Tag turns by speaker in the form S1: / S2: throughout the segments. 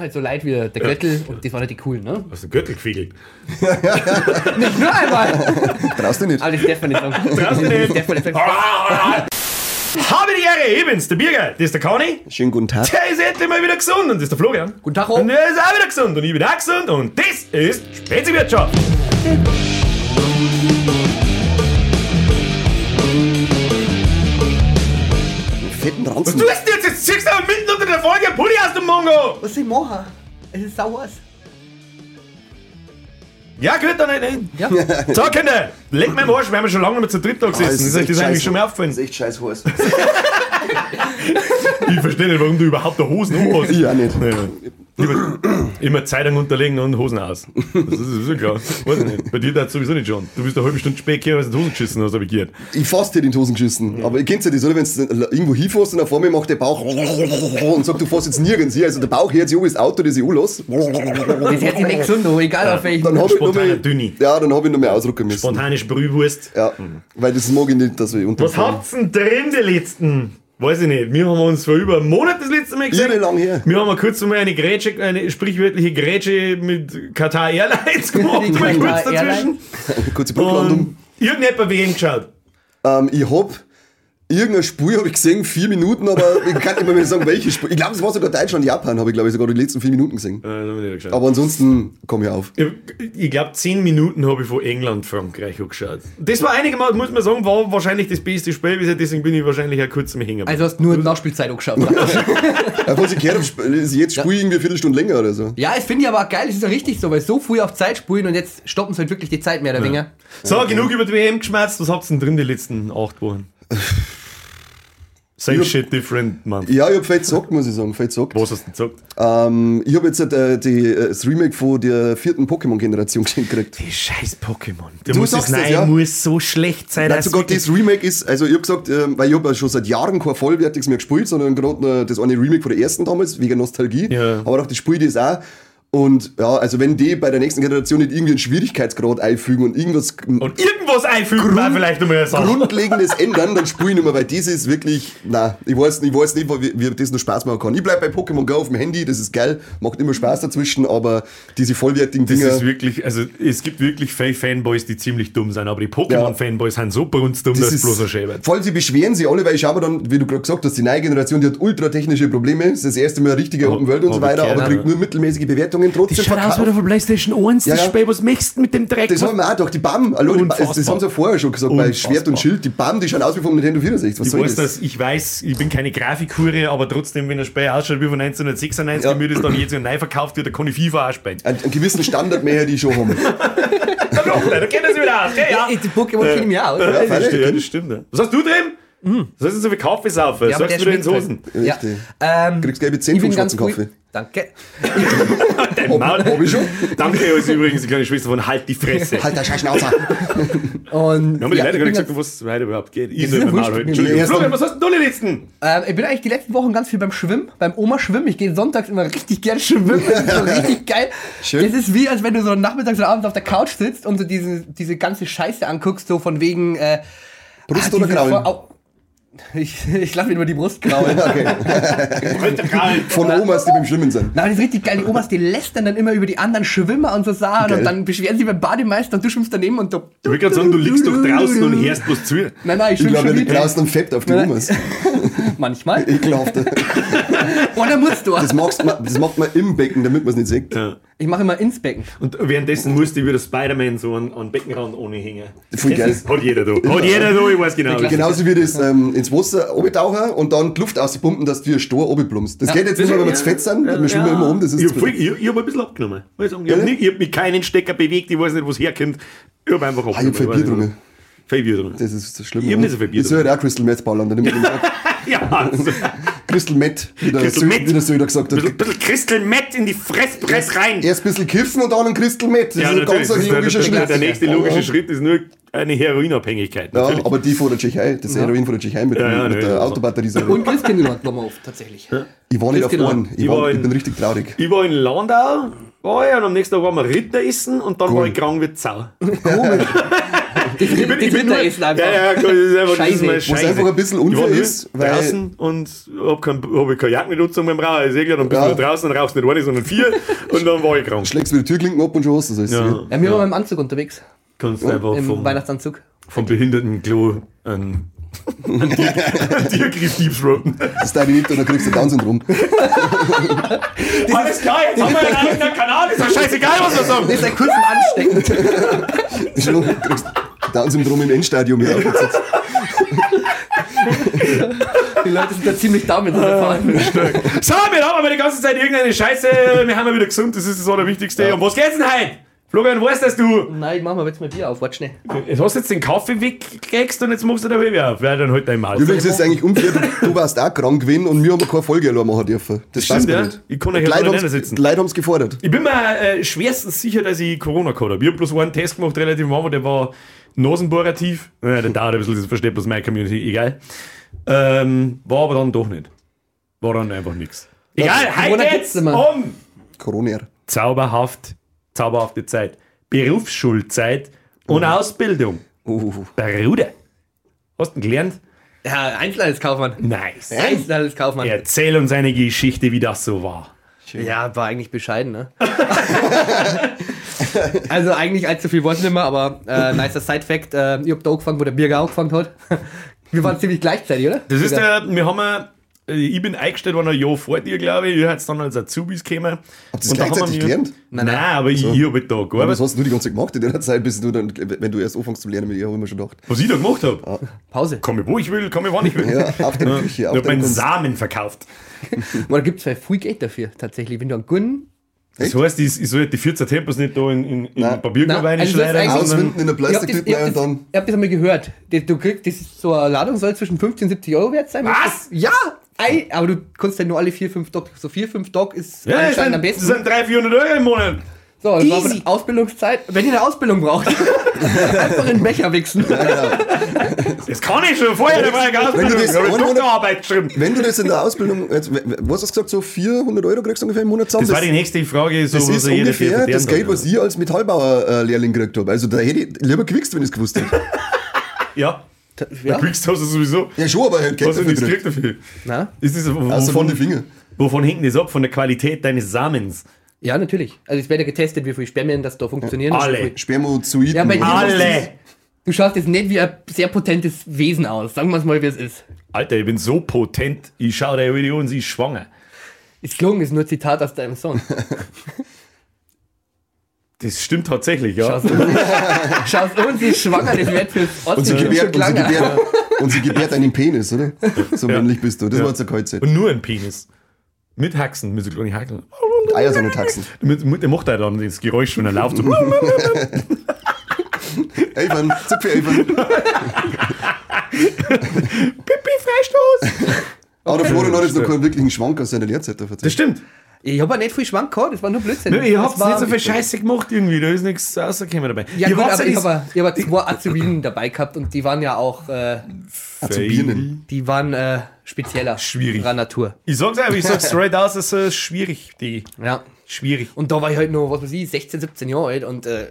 S1: machen halt so Leid wie der Göttel und das waren halt die coolen, ne?
S2: Hast du Gürtel gefiegelt?
S1: Nicht nur einmal!
S3: Traust du nicht?
S1: Aber das darf man nicht sagen.
S2: Traust du nicht?
S1: Das darf man nicht sagen.
S2: Habe die Ehre, ich bin's, der Birger. Das ist der Conny.
S3: Schönen guten Tag.
S2: Der ist endlich mal wieder gesund und das ist der Florian.
S1: Guten Tag,
S2: Und
S1: auch.
S2: der ist auch wieder gesund und ich bin auch gesund und das ist Speziwirtschaft.
S3: Fetten
S2: Was
S3: Ranzen.
S2: tust du jetzt? Jetzt ziehst du aber mitten der Folge einen Pulli aus dem Mongo.
S1: Was ich machen? Es ist sauer.
S2: Ja, gut, dann nicht.
S1: Ja.
S2: So, Kinder, leg mir im Arsch, wir haben ja schon lange nicht mehr zu dritt da
S3: Ah,
S2: gesessen. ist das eigentlich schon
S3: Das
S2: aufgefallen?
S3: ist echt scheiß heiß.
S2: Ich verstehe nicht, warum du überhaupt da Hosen anhast.
S3: Ich auch nicht.
S2: Nee, Immer, immer Zeitung unterlegen und Hosen aus. Das ist, ja klar. Weiß ich nicht. Bei dir das sowieso nicht schon. Du bist eine halbe Stunde spät gekommen, weil du in die Hosen geschissen hast, habe ich gehört.
S3: Ich fast hätte in die Hosen geschissen. Aber ihr kennt ja das, oder? Wenn du irgendwo hinfährst und vor mir macht der Bauch und sagt, du fährst jetzt nirgends hier. Also der Bauch hört sich das Auto, das ich anlasse.
S1: Das hört sich nicht gesund an, egal auf welchen.
S3: Dann habe ich noch mal,
S2: Dünni.
S3: ja, dann habe ich noch mehr ausdrucken müssen.
S2: Spontane Sprühwurst.
S3: Ja, weil das mag ich nicht, dass wir
S2: Was
S3: unterfahren.
S2: habt's denn drin, die letzten? Weiß ich nicht. Wir haben uns vor über einem Monat das letzte Mal gesehen.
S3: Lang her.
S2: Wir haben mal kurz mal eine Grätsche, eine sprichwörtliche Grätsche mit Qatar Airlines gemacht, mal kurz dazwischen.
S3: Kurze Brücklandung.
S2: Irgendjemand wegen geschaut.
S3: Ähm, ich hab irgendein Spiel habe ich gesehen, vier Minuten, aber ich kann nicht mehr sagen, welches Spiel. Ich glaube, es war sogar Deutschland, Japan, habe ich glaube ich sogar die letzten vier Minuten gesehen.
S2: Äh.
S3: Aber ansonsten komm ich auf.
S2: Ich, ich glaube, zehn Minuten habe ich von England, Frankreich angeschaut. Das war einigermaßen, muss man sagen, war wahrscheinlich das beste Spiel bisher, deswegen bin ich wahrscheinlich auch kurz am Hängen.
S1: Also hast du nur Nachspielzeit angeschaut.
S3: Ja, was ich gehört habe, ist jetzt spiele ich irgendwie eine Viertelstunde länger oder so.
S1: ja, das finde ich aber auch geil. Das ist ja richtig so, weil so früh auf Zeit spielen und jetzt stoppen sie halt wirklich die Zeit mehr oder weniger.
S2: so, genug über die WM geschmerzt. Was habt ihr denn drin die letzten acht Wochen? Same
S3: Ja.
S2: shit, different month.
S3: Ja, ich hab fett gesagt, muss ich sagen, fett gesagt.
S2: Was hast du denn gesagt?
S3: Ähm, ich habe jetzt äh, die, äh, das Remake von der vierten Pokémon-Generation geschenkt gekriegt.
S2: Die scheiß Pokémon.
S3: Du
S2: muss das
S3: sagst
S2: Nein,
S3: ja.
S2: muss so schlecht sein.
S3: Nein, sogar das Remake ist, also ich hab gesagt, ähm, weil ich hab ja schon seit Jahren kein vollwertiges mehr gespielt, sondern gerade das eine Remake von der ersten damals, wegen Nostalgie.
S2: Ja.
S3: Aber auch das Spiel das auch. Und ja, also wenn die bei der nächsten Generation nicht irgendwie einen Schwierigkeitsgrad einfügen und irgendwas
S2: Und irgendwas einfügen war vielleicht eine Sache.
S3: Grundlegendes ändern, dann spiele ich nicht mehr, weil das ist wirklich, na, ich weiß, ich weiß nicht, wie, wie das noch Spaß machen kann. Ich bleib bei Pokémon Go auf dem Handy, das ist geil, macht immer Spaß dazwischen, aber diese vollwertigen
S2: Das
S3: Dinger.
S2: ist wirklich, also es gibt wirklich Fanboys, die ziemlich dumm sind, aber die Pokémon-Fanboys sind so brunstdumm, dass es bloß ein Schäbert.
S3: Vor allem, sie beschweren sich alle, weil ich schau mir dann, wie du gerade gesagt hast, die neue Generation, die hat ultra technische Probleme. Das ist das erste Mal richtige Open World und so weiter, aber kriegt nur mittelmäßige Bewertungen trotzdem verkauft.
S2: von PlayStation 1,
S3: Ja,
S2: das. Spiel, was möchtest du mit dem Dreck?
S3: Das haben wir auch gedacht, die BAM, hallo, die, das, das haben sie ja vorher schon gesagt, bei. Schwert und Schild, die BAM, die schauen aus wie vom Nintendo 64. Was
S2: ich
S3: soll
S2: weiß,
S3: das?
S2: ich weiß, ich bin keine Grafikhure, aber trotzdem, wenn ein Spiel ausschaut wie von 1996,
S3: Ja.
S2: mir das dann jetzt neu verkauft wird, dann kann ich FIFA auch spielen.
S3: Einen, einen gewissen Standard mehr, die schon haben.
S2: Doch, da kennen sie wieder aus, gell? Ja.
S1: Die Pokémon kenne ich mir auch.
S2: Ja, das stimmt, ja, das stimmt. Ja. Was hast du drin? Was hast du so viel Kaffee saufen?
S1: Ja,
S2: Sagst du ins
S1: schmeckt
S2: Hosen?
S1: halt. Ja. Ähm,
S3: Kriegst gelbe 10
S1: ich
S3: vom schwarzen. Kaffee.
S1: Danke.
S2: Dein Maul.
S3: hab ich schon.
S2: Danke, also übrigens die kleine Schwester von Halt die Fresse.
S3: Halt der scheiß Schnauzer.
S1: Und
S2: Wir haben ja, leider
S1: bin
S2: gar nicht gesagt,
S1: ganz,
S2: was heute überhaupt geht. Ich
S1: ist
S2: Maul
S1: wurscht.
S2: halten. Entschuldigung. Florian, was hast denn du die letzten?
S1: ähm, ich bin eigentlich die letzten Wochen ganz viel beim Schwimmen, beim Oma schwimmen. Ich gehe sonntags immer richtig gern schwimmen. Das ist so richtig geil.
S3: Schön.
S1: Das ist wie, als wenn du so nachmittags oder abends auf der Couch sitzt und so diese, diese ganze Scheiße anguckst, so von wegen. Äh,
S3: Brust
S1: ah,
S3: oder
S1: au- Ich, ich lasse mir immer die Brust kraulen.
S3: Von Omas, die beim Schwimmen sind.
S1: Nein, das ist richtig geil. Die Omas, die lästern dann immer über die anderen Schwimmer und so Sachen
S3: Geil.
S1: und dann beschweren sie beim Bademeister und du schwimmst daneben und du.
S2: Ich will gerade sagen, du liegst doch draußen und hörst was zu.
S1: Nein, nein, ich
S3: Ich
S1: schwimme
S3: glaube,
S1: schon
S3: die draußen fett auf die
S1: Nein.
S3: Omas.
S1: Manchmal.
S3: Ekelhaft.
S1: Oder musst du.
S3: Das, magst man, das macht man im Becken, damit man es nicht sieht.
S2: Ja.
S1: Ich mache immer ins Becken.
S2: Und währenddessen musste ich wieder Spider-Man so an, an Beckenrand ohne hängen.
S3: Voll
S2: Das
S3: geil.
S2: ist- Hat jeder da. Hat jeder da, ich weiß genau.
S3: Genauso wie das ähm, ins Wasser obertauchen und dann die Luft auspumpen, dass du wie ein Stor oberplumpst. Das geht jetzt nicht mehr, wenn wir zu fett sind. Wir schwimmen immer um, das ist
S2: ich habe
S3: viel.
S2: ich, ich hab ein bisschen abgenommen. Ich, habe hab mich keinen Stecker bewegt, ich weiß nicht, wo es herkommt. Ich habe einfach
S3: Ah, ich hab viel Bier
S2: drungen.
S3: drungen.
S2: Viel Bier drungen.
S3: Das ist das Schlimme.
S2: Ich hab nicht so viel Bier
S3: Ich soll halt auch Crystal Meth ballern. Dann
S2: Ja, also,
S3: Crystal Meth, wie der,
S2: Crystal
S3: Sö- wie der Söder gesagt
S2: ein
S3: hat.
S2: bisschen, bisschen Crystal Meth in die Fresspress rein.
S3: Erst ein bisschen kiffen und dann ein Crystal Meth. Das ist ein ganz logischer
S2: der, der,
S3: Schritt.
S2: nächste logische Schritt ist nur eine Heroinabhängigkeit.
S3: Ja, aber die von der Tschechei, das Heroin von der Tschechei mit,
S2: Ja, ja,
S3: mit
S2: nee,
S3: der. Autobatterie.
S1: Und Christkindlmarkt waren wir oft, tatsächlich.
S3: Ich war nicht auf einen. Ich,
S2: Ich
S3: war,
S2: war
S3: ich
S2: in-
S3: bin richtig traurig.
S2: Ich war in Landau, war ich, und am nächsten Tag waren wir Ritter essen und dann war
S3: Cool.
S2: ich krank wie Zau.
S1: Komisch. Das Rinderessen einfach.
S2: Ja, ja, das ist einfach
S1: Scheiße.
S2: das ist scheiße.
S3: einfach ein bisschen unfair
S2: ich nur
S3: ist, weil-
S2: draußen und hab, kein, hab ich keine angezogen beim Rauchen, ist eh klar, dann bist
S3: Ja.
S2: du draußen und rauchst nicht eine, sondern vier und dann war ich krank.
S3: Schlägst wieder die Türklinken ab und schon hast du das.
S2: Ja,
S1: Ja, wir waren mit dem Anzug unterwegs.
S2: kannst einfach
S1: Im
S2: vom,
S1: Weihnachtsanzug.
S2: vom behinderten Klo einen, einen Tier- einen Tiergriff deepthroaten.
S3: Das ich nicht und dann kriegst du Down-Syndrom.
S2: Alles klar, jetzt haben wir einen eigenen Kanal, ist doch scheißegal, was wir sagen.
S1: Das ist ein kurz ansteckend.
S3: Schon, du kriegst Down-Syndrom im Endstadium hier aufgesetzt.
S1: Die Leute sind da ziemlich damit unterfahren.
S2: So, wir haben aber die ganze Zeit irgendeine Scheiße, wir haben ja wieder gesund, das ist das Allerwichtigste. Und was geht's denn heute? Florian, weißt das du?
S1: Nein, ich mach mal jetzt mal Bier auf, warte schnell.
S2: Jetzt hast du jetzt den Kaffee weggekriegt und jetzt machst du den Höhe auf. Wer dann halt dein Maul?
S3: Übrigens ist es eigentlich unfair, du, du warst auch krank gewesen und wir haben keine Folge allein machen dürfen. Das
S2: Stimmt, ja.
S3: nicht.
S2: Ich kann euch ja
S3: haben's-
S2: nicht sitzen.
S3: Die Leute haben es gefordert.
S2: Ich bin mir äh, schwerstens sicher, dass ich Corona gehabt habe. Ich habe bloß einen Test gemacht, relativ am Anfang, der war nasenbohrativ. Naja, der dauert ein bisschen, das versteht bloß meine Community, egal. Ähm, war aber dann doch nicht. War dann einfach nichts. Egal, heute geht's um
S3: Corona.
S2: zauberhaft, zauberhafte Zeit. Berufsschulzeit und Ausbildung.
S3: Uh,
S2: Bruder. Hast du ihn gelernt?
S1: Ja, Einzelhandelskaufmann.
S2: Nice.
S1: Einzelhandelskaufmann.
S2: Erzähl uns eine Geschichte, wie das so war.
S1: Ja, war eigentlich bescheiden, ne? also eigentlich allzu viel Wort nicht mehr, aber äh, nicer Side-Fact, äh, ich hab da angefangen, wo der Birger angefangen hat. Wir waren ziemlich gleichzeitig, oder?
S2: Das ist der, wir haben, äh, ich bin eingestellt worden ein Jahr vor dir, glaube ich. Ihr seid dann als Azubis gekommen.
S3: Habt ihr das gleichzeitig
S2: wir-
S3: gelernt?
S2: Nein, nein, aber ich, ich habe halt da
S3: Aber was
S2: gearbeitet.
S3: hast du die ganze Zeit gemacht in der Zeit, bis du dann, wenn du erst anfängst zu lernen mit ihr, habe ich mir schon gedacht.
S2: Was ich da gemacht habe.
S1: Pause.
S2: Komm ich, wo ich will, komm ich, wann ich will.
S3: Ja, auf der Küche,
S2: Ich habe meinen. Samen verkauft.
S1: Und da gibt es viel Geld dafür, tatsächlich. Wenn du einen guten.
S2: Das heißt, ich, ich soll die 14 Tempos nicht da in, in, in. Papierkorb
S1: also das
S2: reinschneiden, sondern
S3: Auswinden in der
S1: das,
S3: Plastiktüte
S1: ich, hab
S3: und
S1: das,
S3: dann.
S1: ich hab das einmal gehört. Das, du kriegst, das ist so eine Ladung soll zwischen 50 und 70 Euro wert sein.
S2: Was?
S1: Ja! Ei, aber du kannst ja nur alle 4, 5 Dock. So 4, 5 Dock ist
S2: ja, das
S1: anscheinend
S2: sind,
S1: am
S2: das
S1: besten.
S2: sind 300, 400 Euro im Monat.
S1: So, das war
S2: Easy.
S1: die Ausbildungszeit. Wenn ihr eine Ausbildung braucht, einfach in den Becher wichsen.
S2: Das kann ich schon vorher, da war ich
S3: Wenn das. Wenn du das in der Ausbildung, jetzt, was hast du gesagt, so 400 Euro kriegst du ungefähr im Monat zusammen?
S2: Das war die nächste Frage, so
S3: das
S2: was
S3: ist ungefähr das Geld, was ich als Metallbauer-Lehrling gekriegt habe. Also da hätte ich lieber gewichst, wenn ich es gewusst hätte.
S2: Ja,
S1: Ja?
S2: kriegst du sowieso.
S3: Ja, schon, aber er hat Geld
S2: Was
S3: dafür
S2: nichts
S3: gekriegt.
S2: kriegst dafür.
S1: Na?
S2: Ist das,
S3: Außer von den Fingern.
S2: wovon hängt das ab? Von der Qualität deines Samens?
S1: Ja, natürlich. Also es wird ja getestet, wie viele Spermien das da funktionieren.
S2: Alle.
S3: Spermozoiden.
S1: Ja, bei dir-
S2: Alle!
S1: Du schaust jetzt nicht wie ein sehr potentes Wesen aus. Sagen wir es mal, wie es ist.
S2: Alter, ich bin so potent, ich schaue der Video und sie ist schwanger.
S1: Ist gelungen, ist nur ein Zitat aus deinem Song.
S2: Das stimmt tatsächlich, ja.
S1: Schaust uns, schaust uns, sie ist schwanger, das wird fürs
S3: Und sie, gebärt, und, sie gebärt, und sie gebärt einen Penis, oder? So männlich bist du. Das
S2: Ja.
S3: war zur Kaltzeit.
S2: Und nur ein Penis. Mit Haxen, mit so kleinen Haxen.
S3: Eier sind nicht Taxen.
S2: Der macht halt dann das Geräusch, wenn er läuft. So.
S3: Evan, Zipfel, Evan.
S2: Pipi, Freistoß!
S3: Aber der Florian hat jetzt noch keinen wirklichen Schwank aus seiner Lehrzeit da
S2: Das
S3: erzählt.
S2: stimmt.
S1: Ich habe nicht viel Schwank gehabt, das war nur Blödsinn.
S2: Ich
S1: Das
S2: hab's
S1: war-
S2: nicht so viel Scheiße gemacht irgendwie, da ist nichts rausgekommen dabei.
S1: Ja,
S2: Ihr
S1: gut, aber ich
S2: das-
S1: habe ich hab zwei Azubinen dabei gehabt und die waren ja auch, äh,
S3: Azubinen.
S1: die waren äh, spezieller.
S2: Schwierig.
S1: Natur.
S2: Ich sag's einfach, ich sag's straight aus, es ist schwierig, die.
S1: Ja.
S2: Schwierig.
S1: Und da war ich halt noch, was weiß ich, 16, 17 Jahre alt und äh,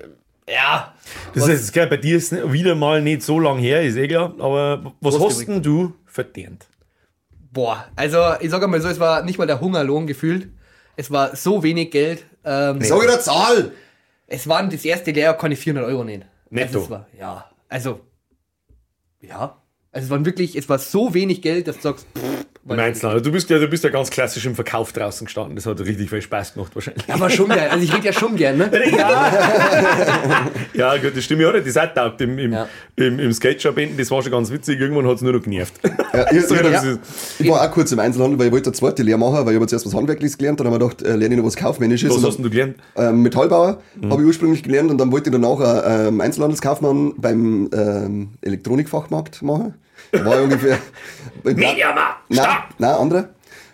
S1: ja.
S2: Das
S1: Was-
S2: ist geil, bei dir ist es wieder mal nicht so lang her, ist eh klar. Aber was
S1: Was
S2: hast denn du verdient?
S1: Boah, also ich sage mal so, es war nicht mal der Hungerlohn gefühlt. Es war so wenig Geld. Ähm,
S3: Sag ich eine Zahl!
S1: Es waren das erste Lehrjahr keine 400 Euro nehmen.
S2: Netto.
S1: Also war, ja, also, ja. Also es waren wirklich, es war so wenig Geld, dass du sagst, pff,
S2: Im Einzelnen. Du bist ja, du bist ja ganz klassisch im Verkauf draußen gestanden. Das hat richtig viel Spaß gemacht wahrscheinlich.
S1: aber schon geil. Also ich rede ja schon gern, ne?
S2: Ja, gut, das stimmt. Ich hatte das auch getaugt im, im,
S1: Ja.
S2: im, im Skate-Shop hinten. Das war schon ganz witzig. Irgendwann hat es nur noch genervt.
S3: Ja, ich,
S2: So,
S1: ja.
S3: ich war auch kurz im Einzelhandel, weil ich wollte eine zweite Lehre machen, weil ich habe zuerst was Handwerkliches gelernt, dann habe ich gedacht, äh, lerne ich noch was Kaufmännisches.
S2: Was hast denn du gelernt?
S3: ähm, Metallbauer
S2: Mhm.
S3: habe ich ursprünglich gelernt und dann wollte ich danach einen ähm, Einzelhandelskaufmann beim ähm, Elektronikfachmarkt machen. War ungefähr.
S2: Mediamarkt,
S3: Nein, nein, anderer.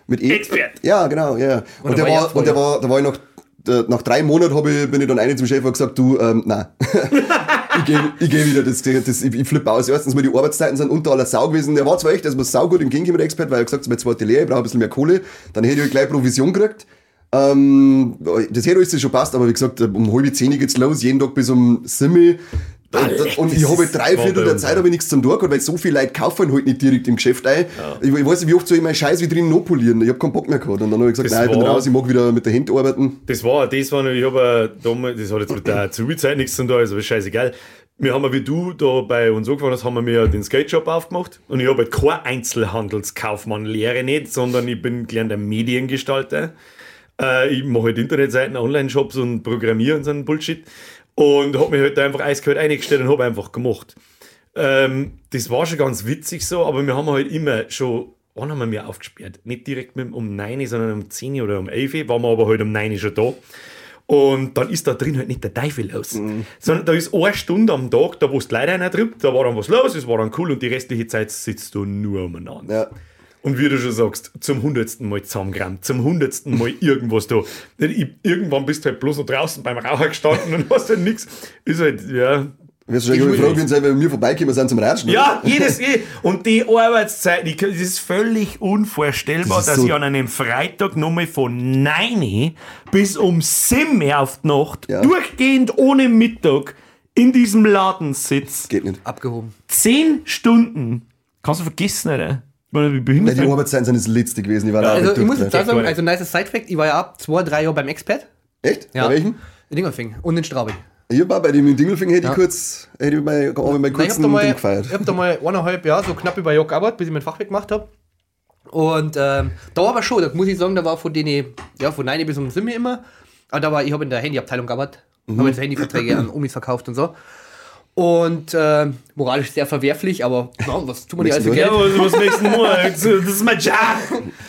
S3: Mit E.
S2: Expert.
S3: Ja, genau, ja. Und,
S1: da
S3: der
S1: war
S3: und der war, da war ich nach, der, nach drei Monaten ich, bin ich dann eine zum Chef und gesagt, du, ähm, nein. ich gehe ich geh wieder, das, das, ich, ich flippe aus. Erstens mal die Arbeitszeiten sind unter aller Sau gewesen. Der war zwar echt, das war saugut im der Expert, weil er gesagt hat, meine zweite Lehre, ich brauche ein bisschen mehr Kohle. Dann hätte ich gleich Provision gekriegt. Ähm, das hätte alles schon passt, aber wie gesagt, um halbe zehn geht's los, jeden Tag bis um sieben. Und, und ich habe drei Viertel der Zeit habe ich nichts zum tun gehabt, weil so viele Leute kaufen halt nicht direkt im Geschäft ein. Ich, ich weiß nicht, wie oft soll ich meinen Scheiß wieder noch polieren. Ich habe keinen Bock mehr gehabt. Und dann habe ich gesagt,
S2: Das
S3: nein, ich bin raus, ich mag wieder mit der Hand arbeiten.
S2: Das war, das war, ich habe damals, das hat jetzt mit der Azubi-Zeit nichts zu tun, also ist scheißegal. Wir haben, wie du da bei uns angefangen hast, haben wir mir den Skate Shop aufgemacht. Und ich habe halt kein Einzelhandelskaufmann, lehre nicht, sondern ich bin gelernter Mediengestalter. Äh, ich mache halt Internetseiten, Online-Shops und programmiere und so einen Bullshit. Und habe mich halt da einfach eiskalt eingestellt und habe einfach gemacht. Ähm, das war schon ganz witzig so, aber wir haben halt immer schon, wann haben wir mir aufgesperrt? Nicht direkt mit, um 9, sondern um 10 oder um 11, waren wir aber halt um 9 schon da. Und dann ist da drin halt nicht der Teufel los. Sondern da ist eine Stunde am Tag, da wo es die Leute einer trippt, da war dann was los, es war dann cool und die restliche Zeit sitzt du nur umeinander.
S3: Ja.
S2: Und wie du schon sagst, zum hundertsten Mal zusammengerammt, zum hundertsten Mal irgendwas da. Ich, irgendwann bist du halt bloß noch draußen beim Raucher gestanden und hast halt nichts. Ist halt, ja,
S3: Wirst du schon gefragt, wenn sie bei mir vorbeikommen sind zum Ratschen?
S2: ja, jedes, je- und die Arbeitszeit, die, das ist völlig unvorstellbar,
S3: Das ist
S2: dass
S3: so-
S2: ich an einem Freitag nochmal von 9 bis um 7 Uhr auf die Nacht,
S3: Ja.
S2: durchgehend ohne Mittag, in diesem Laden sitze.
S3: Geht nicht.
S1: Abgehoben.
S2: 10 Stunden. Kannst du vergessen, oder? Ich meine, Wie
S3: Weil
S2: behindert
S3: die
S2: bin-
S3: Arbeitszeiten sind das letzte gewesen. Ich war da auch
S1: Also ich muss jetzt
S2: Ja,
S1: sagen, also nice Side-Fact, ich war ja ab zwei, drei Jahre beim Expert.
S3: Echt?
S1: Ja.
S3: Bei welchem?
S1: In Dingelfing und in Straubing.
S3: Ich auch bei dem in Dingelfing hätte ich
S1: Ja.
S3: kurz, hätte ich mal, hab ich mal
S1: Nein, ich
S3: kurz
S1: hab da
S3: ein
S1: mal,
S3: Ding
S1: ich
S3: gefeiert.
S1: hab da mal eineinhalb Jahre, so knapp über ein Jahr gearbeitet, bis ich mein Fachwerk gemacht habe. Und ähm, da war aber schon, da muss ich sagen, da war von denen, ja, von 9 bis um 7 immer. Aber da war, ich habe in der Handyabteilung gearbeitet,
S3: Mhm.
S1: habe jetzt Handyverträge an Omis verkauft und so. Und äh, moralisch sehr verwerflich, aber na, was tut man nicht alles für
S3: Nächsten
S1: Geld?
S2: Ja, was, was nächsten Mal? Das ist mein Job.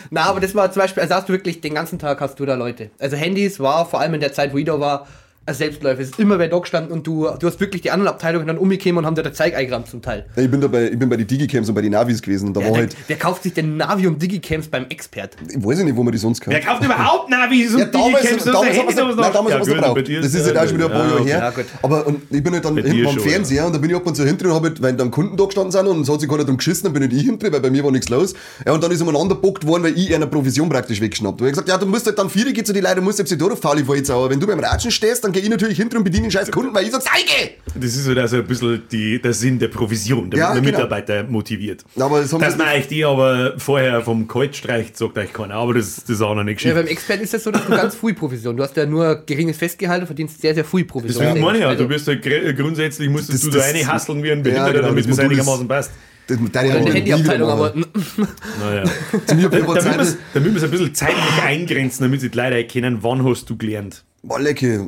S1: Na, aber das war zum Beispiel, also hast du wirklich den ganzen Tag hast du da Leute. Also Handys war vor allem in der Zeit, wo ich da war, Selbstläufer. Es ist immer wer da gestanden und du, du hast wirklich die anderen Abteilungen dann umgekommen und haben dir der Zeig eingerammt zum Teil.
S3: Ja, Ich bin, da bei, ich bin bei den Digicams und bei den Navis gewesen. Und da
S1: Ja,
S3: war
S1: der,
S3: halt,
S1: wer kauft sich denn Navi und Digicams beim Expert?
S3: ich weiß nicht, wo man die sonst
S2: Wer
S3: kauft.
S2: kauft überhaupt Navis und
S3: Ja, damals,
S2: Digicams?
S3: damals,
S2: Das ist
S3: damals, nein, damals
S2: ja,
S3: haben wir es gebraucht.
S2: bei dir
S3: Das
S2: ist
S3: ja auch schon wieder ein paar
S2: ja,
S3: Jahre her. Aber und ich bin halt dann
S2: Bei
S3: hinten am Fernseher und da bin ich ab und zu hinten und hab halt, weil dann Kunden da gestanden sind und es hat sich keiner drum geschissen, dann bin halt ich hinten, weil bei mir war nichts los. Ja, und dann ist umeinander gebockt worden, weil ich einer Provision praktisch weggeschnappt. Und ich hab gesagt, ja, du musst halt dann vier geht zu die Leute, musst selbst durch faul, ich war jetzt aber wenn du beim Ratschen stehst, dann geh ich natürlich hinten und bediene den scheiß Kunden, weil ich sag, zeige!
S2: Das ist halt also ein bisschen die, der Sinn der Provision, damit
S3: Ja,
S2: man
S3: genau.
S2: Mitarbeiter motiviert.
S3: Aber das haben
S2: Dass man euch die aber vorher vom Kalt streicht, sagt euch keiner. Aber das, das ist auch noch eine
S1: Ja,
S2: Geschichte.
S1: beim Expert ist es so, dass du ganz viel Provision. Du hast ja nur geringes Festgehalt und verdienst sehr, sehr viel Provision.
S2: Deswegen meine ich ja,
S1: Also,
S2: du bist halt gr- grundsätzlich musstest
S3: Das-
S2: du da
S3: das-
S2: eine hasseln wie ein
S3: Ja,
S2: Behinderter,
S3: genau,
S2: damit
S3: das
S2: das
S3: ist-
S2: einigermaßen passt.
S3: Das, deine
S1: eine
S3: Hand-
S1: Handyabteilung, aber
S2: Naja.
S3: Auf der
S2: damit wir es damit ein bisschen zeitlich eingrenzen, damit sie die Leute erkennen, wann hast du gelernt.
S3: boah, lecke,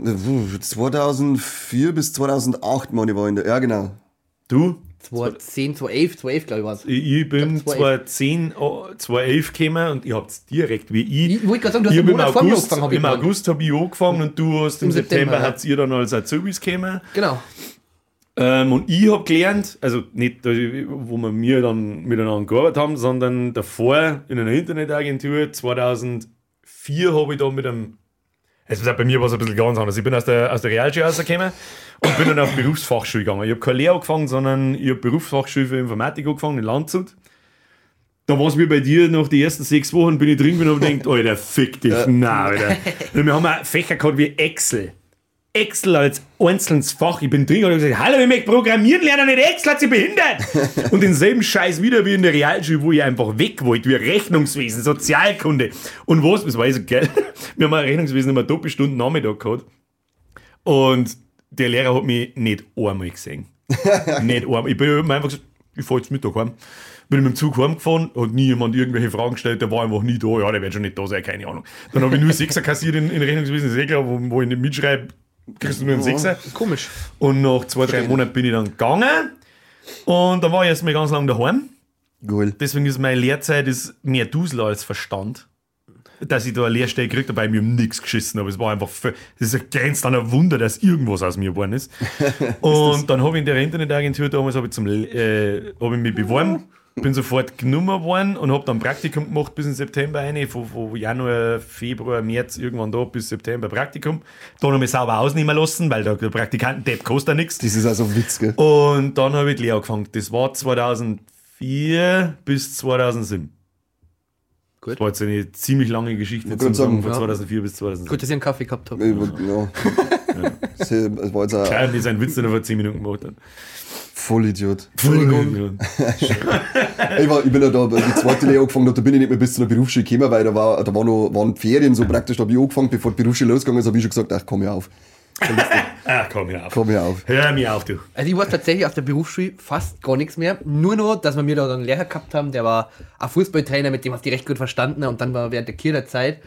S3: 2004 bis 2008, meine ich, war in der, ja genau.
S2: Du?
S1: 2010, 2011, 2011 glaube ich war es.
S2: Ich bin
S1: Ich glaub, 2011.
S2: 2010, oh, 2011 gekommen und ihr habt direkt wie ich.
S1: Ich wollte gerade sagen, du hast
S2: Ich im
S1: Monat vor mir
S2: August,
S1: angefangen, hab ich
S2: im. August habe ich angefangen und du hast im,
S1: Im
S2: September,
S1: September, ja.
S2: habt ihr dann als Azubis gekommen.
S1: Genau.
S2: Ähm, und ich habe gelernt, also nicht, wo wir mir dann miteinander gearbeitet haben, sondern davor in einer Internetagentur 2004 habe ich da mit einem. Also bei mir war es ein bisschen ganz anders. Ich bin aus der, aus der Realschule rausgekommen und bin dann auf Berufsfachschule gegangen. Ich habe keine Lehre angefangen, sondern ich habe Berufsfachschule für Informatik angefangen in Landshut. Da war es wie bei dir, nach den ersten sechs Wochen bin ich drin und habe gedacht, Alter, fick dich, nein, Alter. Und wir haben auch Fächer gehabt wie Excel. Excel als einzelnes Fach. Ich bin drin und habe gesagt, hallo, ich möchte programmieren lernen, nicht Excel, hat sie behindert. und denselben Scheiß wieder wie in der Realschule, wo ich einfach weg wollte, wie Rechnungswesen, Sozialkunde. Und was, das war ich so geil. Wir haben ein Rechnungswesen immer Doppelstunden Nachmittag gehabt. Und der Lehrer hat mich nicht einmal gesehen. nicht einmal. Ich bin einfach gesagt, ich fahre jetzt Mittag heim. Bin mit dem Zug heimgefahren, hat nie jemand irgendwelche Fragen gestellt, der war einfach nie da. Ja, der wird schon nicht da sein, keine Ahnung. Dann habe ich nur Sechser kassiert in, in Rechnungswesen, ist eh klar, wo, wo ich nicht mitschreibe, kriegst du nur einen Sechser.
S1: Ist komisch.
S2: Und nach zwei, drei Monaten bin ich dann gegangen. Und dann war ich erstmal ganz lange daheim.
S3: Cool.
S2: Deswegen ist meine Lehrzeit ist mehr Dusel als Verstand. Dass ich da eine Lehrstelle gekriegt habe, bei mir nichts geschissen, aber es war einfach, das ist ein an ein Wunder, dass irgendwas aus mir geworden ist. Und dann habe ich in der Internetagentur damals habe ich, zum, äh, ich mich beworben, bin sofort genommen worden und habe dann Praktikum gemacht bis in September rein, von, von Januar, Februar, März, irgendwann da bis September Praktikum. Dann habe ich sauber ausnehmen lassen, weil der Praktikanten-Depp kostet ja nichts.
S3: Das ist also ein Witz, gell?
S2: Und dann habe ich die Lehre angefangen. Das war 2004 bis 2007.
S1: Gut.
S2: Das war jetzt eine ziemlich lange Geschichte
S3: Ich
S2: zum
S3: sagen,
S2: sagen, von
S1: ja.
S2: 2004 bis 2007.
S1: Gut, dass ich einen Kaffee gehabt habe.
S3: Ja. Das das war jetzt ein
S2: Klar, die seinen Witz, den er vor 10 Minuten gemacht hat.
S3: Vollidiot.
S2: Entschuldigung.
S3: Ich, war, ich bin ja da, die zweite Lehre angefangen da bin ich nicht mehr bis zu der Berufsschule gekommen, weil da, war, da war noch, waren Ferien so praktisch, da habe ich angefangen, bevor die Berufsschule losgegangen ist, habe ich schon gesagt, ach komm hier auf,
S2: Ah, komm hier auf.
S3: komm hier auf.
S2: Hör mir auf, du.
S1: Also ich weiß tatsächlich aus der Berufsschule fast gar nichts mehr. Nur noch, dass wir mir da einen Lehrer gehabt haben, der war ein Fußballtrainer, mit dem hast du recht gut verstanden. Und dann war während der Kircherzeit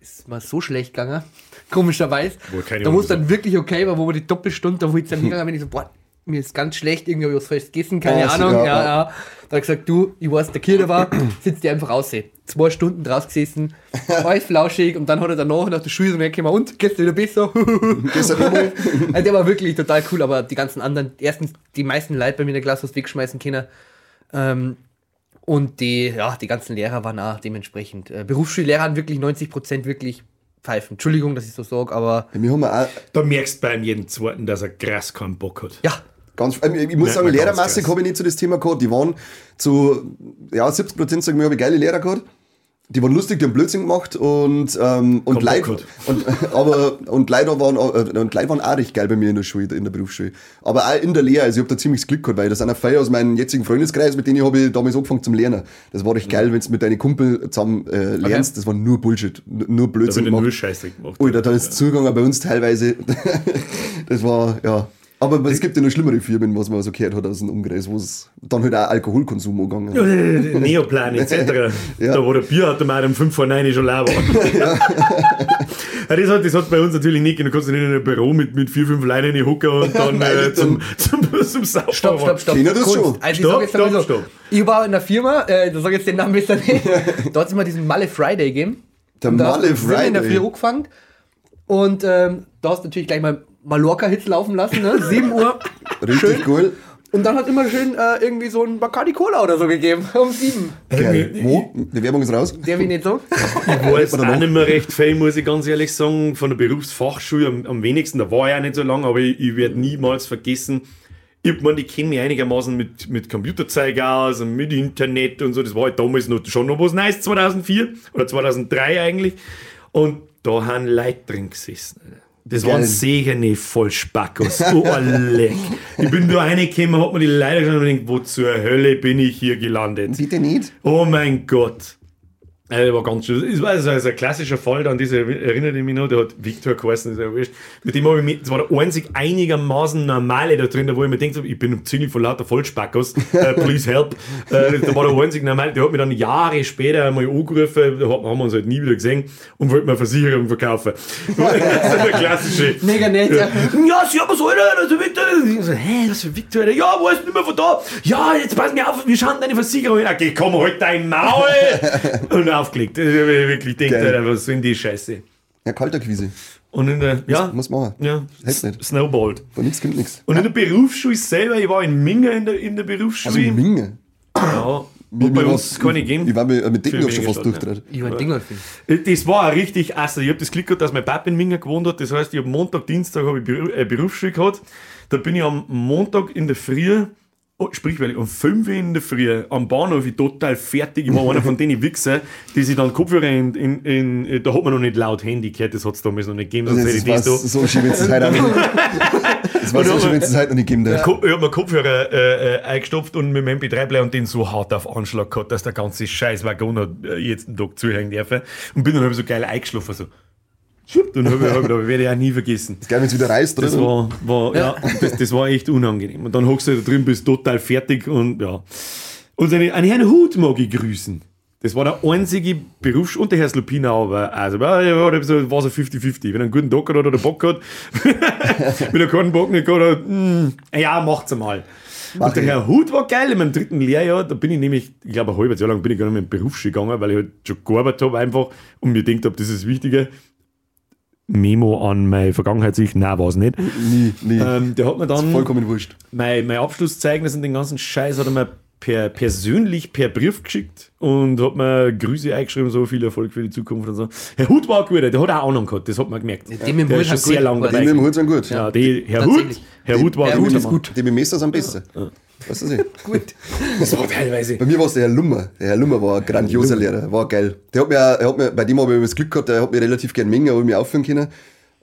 S1: ist mal so schlecht gegangen. Komischerweise. Da muss dann wirklich okay war, wo wir die Doppelstunde, da wo ich dann hingegangen bin, ich so, boah, mir ist ganz schlecht, irgendwie hab ich was falsch gegessen, keine
S3: so,
S1: Ahnung.
S3: ja,
S1: Ja,
S3: ja.
S1: Da hat gesagt, du, ich weiß, der Kirche war, sitzt dir einfach raus. Zwei Stunden draus gesessen, alles flauschig und dann hat er danach nach der Schule so hergekommen und geht's dir wieder besser?
S3: Nochmal.
S1: Also der war wirklich total cool, aber die ganzen anderen, erstens die meisten Leute bei mir in der Klasse was wegschmeißen können. Ähm, und die, ja, die ganzen Lehrer waren auch dementsprechend. Äh, Berufsschullehrer haben wirklich 90% wirklich pfeifen. Entschuldigung, dass ich so sage, aber
S3: Wir haben auch
S2: Da merkst du bei jedem Zweiten, dass er krass keinen Bock hat.
S1: ja,
S3: ganz, ähm, ich muss sagen,
S2: krass.
S3: habe ich nicht zu das Thema gehabt. Die waren zu, ja, 70 Prozent, sagen wir, habe ich geile Lehrer gehabt. Die waren lustig, die haben Blödsinn gemacht und, ähm, und Leute, und, aber, und Leute waren, äh, und Leute waren auch recht geil bei mir in der Schule, in der Berufsschule. Aber auch in der Lehre, also ich habe da ziemlich Glück gehabt, weil das sind auch Feier aus meinem jetzigen Freundeskreis, mit denen habe ich damals angefangen zum Lernen. Das war echt geil, wenn du mit deinen Kumpel zusammen äh, lernst, das war nur Bullshit, nur
S2: Da
S3: Blödsinn
S2: wird er nur
S3: gemacht.
S2: Scheiße gemacht.
S3: Alter, da ist Zugang bei uns teilweise. das war, ja. Aber es gibt ja noch schlimmere Firmen, was man so gehört hat aus dem Umkreis, wo es dann halt auch Alkoholkonsum angegangen ist.
S2: Neoplan etc.
S3: Ja.
S2: Da wo der Bierautomat um 5 vor 9 schon leer war. ja. das, hat, das hat bei uns natürlich nicht. Du kannst nicht in ein Büro mit, mit vier, fünf Leuten hocken und dann äh, zum, zum, zum Saufen.
S1: stopp, stopp, stopp.
S3: Kennen das schon?
S1: Also ich
S2: Stopp,
S1: so,
S2: stopp.
S1: Ich war in einer Firma, äh, da sag ich jetzt den Namen besser nicht. da hat es immer diesen Malle Friday gegeben.
S3: Der
S1: Und da hast
S3: Malle
S1: du Sinn in der
S3: Friday.
S1: Früh angefangen. Und ähm, da hast du natürlich gleich mal Mallorca-Hits laufen lassen, ne? 7 Uhr.
S3: Richtig
S1: schön.
S3: cool.
S1: Und dann hat immer schön äh, irgendwie so ein Bacardi Cola oder so gegeben. Um 7.
S3: Geil. Wo? Die Werbung ist raus.
S1: Der will nicht so.
S2: Ich weiß auch nicht mehr recht viel, muss ich ganz ehrlich sagen. Von der Berufsfachschule am, am wenigsten. Da war ich auch nicht so lange, aber ich, ich werde niemals vergessen. Ich meine, ich kenne mich einigermaßen mit, mit Computerzeug aus und mit Internet und so. Das war halt damals noch, schon noch was Neues, 2004 oder 2003 eigentlich. Und da haben Leute drin gesessen. Das waren
S3: Geil.
S2: sehene Vollspackos. Oh, leck. Ich bin da reingekommen, hab mir die Leute geschaut und gedacht, wo zur Hölle bin ich hier gelandet?
S3: Bitte nicht.
S2: Oh mein Gott. Äh, war ganz schön. Es war also ein klassischer Fall, an diese erinnert ich mich noch, der hat Victor geheißen, ist ja wurscht. Mit dem habe ich mich, das war der einzig einigermaßen normale da drin, wo ich mir denke, ich bin ziemlich von lauter Vollspackos, äh, please help. Äh, da war der einzig normale, der hat mich dann Jahre später einmal angerufen, da haben wir uns halt nie wieder gesehen und wollte mir eine Versicherung verkaufen. das ist der klassische.
S1: Mega nett. Ja.
S2: Ja, servus, Alter, das ist der Victor. Ich so, hä, das ist der Victor. Ja, wo ist nicht mehr von da? Ja, jetzt pass mir auf, wir schauen deine Versicherung. Okay, komm, halt dein Maul. und aufgelegt. Ich hab mir wirklich gedacht,
S3: Geil.
S2: Alter, was sind die Scheiße?
S3: Ja, Kalterquise.
S2: Und in der, ja,
S3: Muss machen.
S2: ja,
S3: Hätt's nicht.
S2: Snowballed.
S3: Von nichts kommt nichts.
S2: Und in der Berufsschule selber, ich war in Minga in der, in der
S3: Also
S2: Berufsschule.
S3: Minge.
S2: ja,
S3: Mir-
S2: hat bei uns
S3: war's-
S2: keine gegeben.
S3: Ich war mit, mit
S2: Für
S3: schon fast
S2: wenige
S3: durchdreht.
S1: Ich war ein Dingolfing.
S2: Das war richtig also Ich habe das Glück gehabt, dass mein Papa in Minga gewohnt hat. Das heißt, ich habe Montag, Dienstag habe ich äh, Berufsschule gehabt. Da bin ich am Montag in der Früh, oh, sprich, weil ich um 5 Uhr in der Früh am Bahnhof ich total fertig. Ich war einer von denen Wichser, die sich dann Kopfhörer in, in, in, da hat man noch nicht laut Handy gehört, das hat es damals noch nicht gegeben. Sonst hätte
S3: Das
S2: ich das da.
S3: so schön, wenn es heute auch. Das war so schön, wenn es heute noch nicht geben darf.
S2: Ko- Ich habe mir Kopfhörer äh, äh, eingestopft und mit dem MP3-Player und den so hart auf Anschlag gehabt, dass der ganze scheiß Waggon hat äh, jetzt einen Tag zuhören dürfen. Und bin dann ich so geil eingeschlafen. So. Und habe ich, hab ich, aber werde ich auch nie vergessen.
S3: Geil, wenn es wieder reißt,
S2: Das
S3: oder?
S2: war, war ja, das, das war echt unangenehm. Und dann hockst du da drin, bist total fertig und ja. Und einen, einen Herrn Hut mag ich grüßen. Das war der einzige Berufs- und der Herr Slupina, aber also, ja, ja, war so 50-50. Wenn er einen guten Tag hat oder der Bock hat, wenn er keinen Bock nicht hat, hat, hm, ja, macht's einmal.
S3: Mach
S2: und der
S3: ich.
S2: Herr Hut war geil in meinem dritten Lehrjahr. Da bin ich nämlich, ich glaube, ein halbes Jahr lang bin ich gar nicht mehr in die Berufsschule gegangen, weil ich halt schon gearbeitet habe einfach und mir gedacht habe, das ist das Wichtige. Memo an meine Vergangenheit sich, nein, war es nicht.
S3: Nie, nie.
S2: Ähm, der hat mir dann
S3: Vollkommen wurscht.
S2: mein, mein Abschlusszeugnis und den ganzen Scheiß hat er mir per, persönlich per Brief geschickt und hat mir Grüße eingeschrieben, so viel Erfolg für die Zukunft und so. Herr Hut war guter, der hat auch Ahnung gehabt, das hat man gemerkt.
S1: dem im
S2: der
S1: Hut
S2: ist schon sehr
S1: gut
S2: lange dabei.
S3: Die mit dem Hut sind gut.
S2: Ja, die, Herr Hut. Herr Hut war
S1: Herr
S2: guter
S1: ist gut.
S3: Die mit dem Messer sind besser. Weißt du sie?
S1: Gut.
S2: Das war teilweise.
S3: Bei mir war es der Herr Lummer. Der Herr Lummer war ein grandioser Lehrer, war geil. Der hat mir, er hat mir, bei dem habe ich das Glück gehabt, der hat mir relativ gern Menge, habe ich mich aufführen können.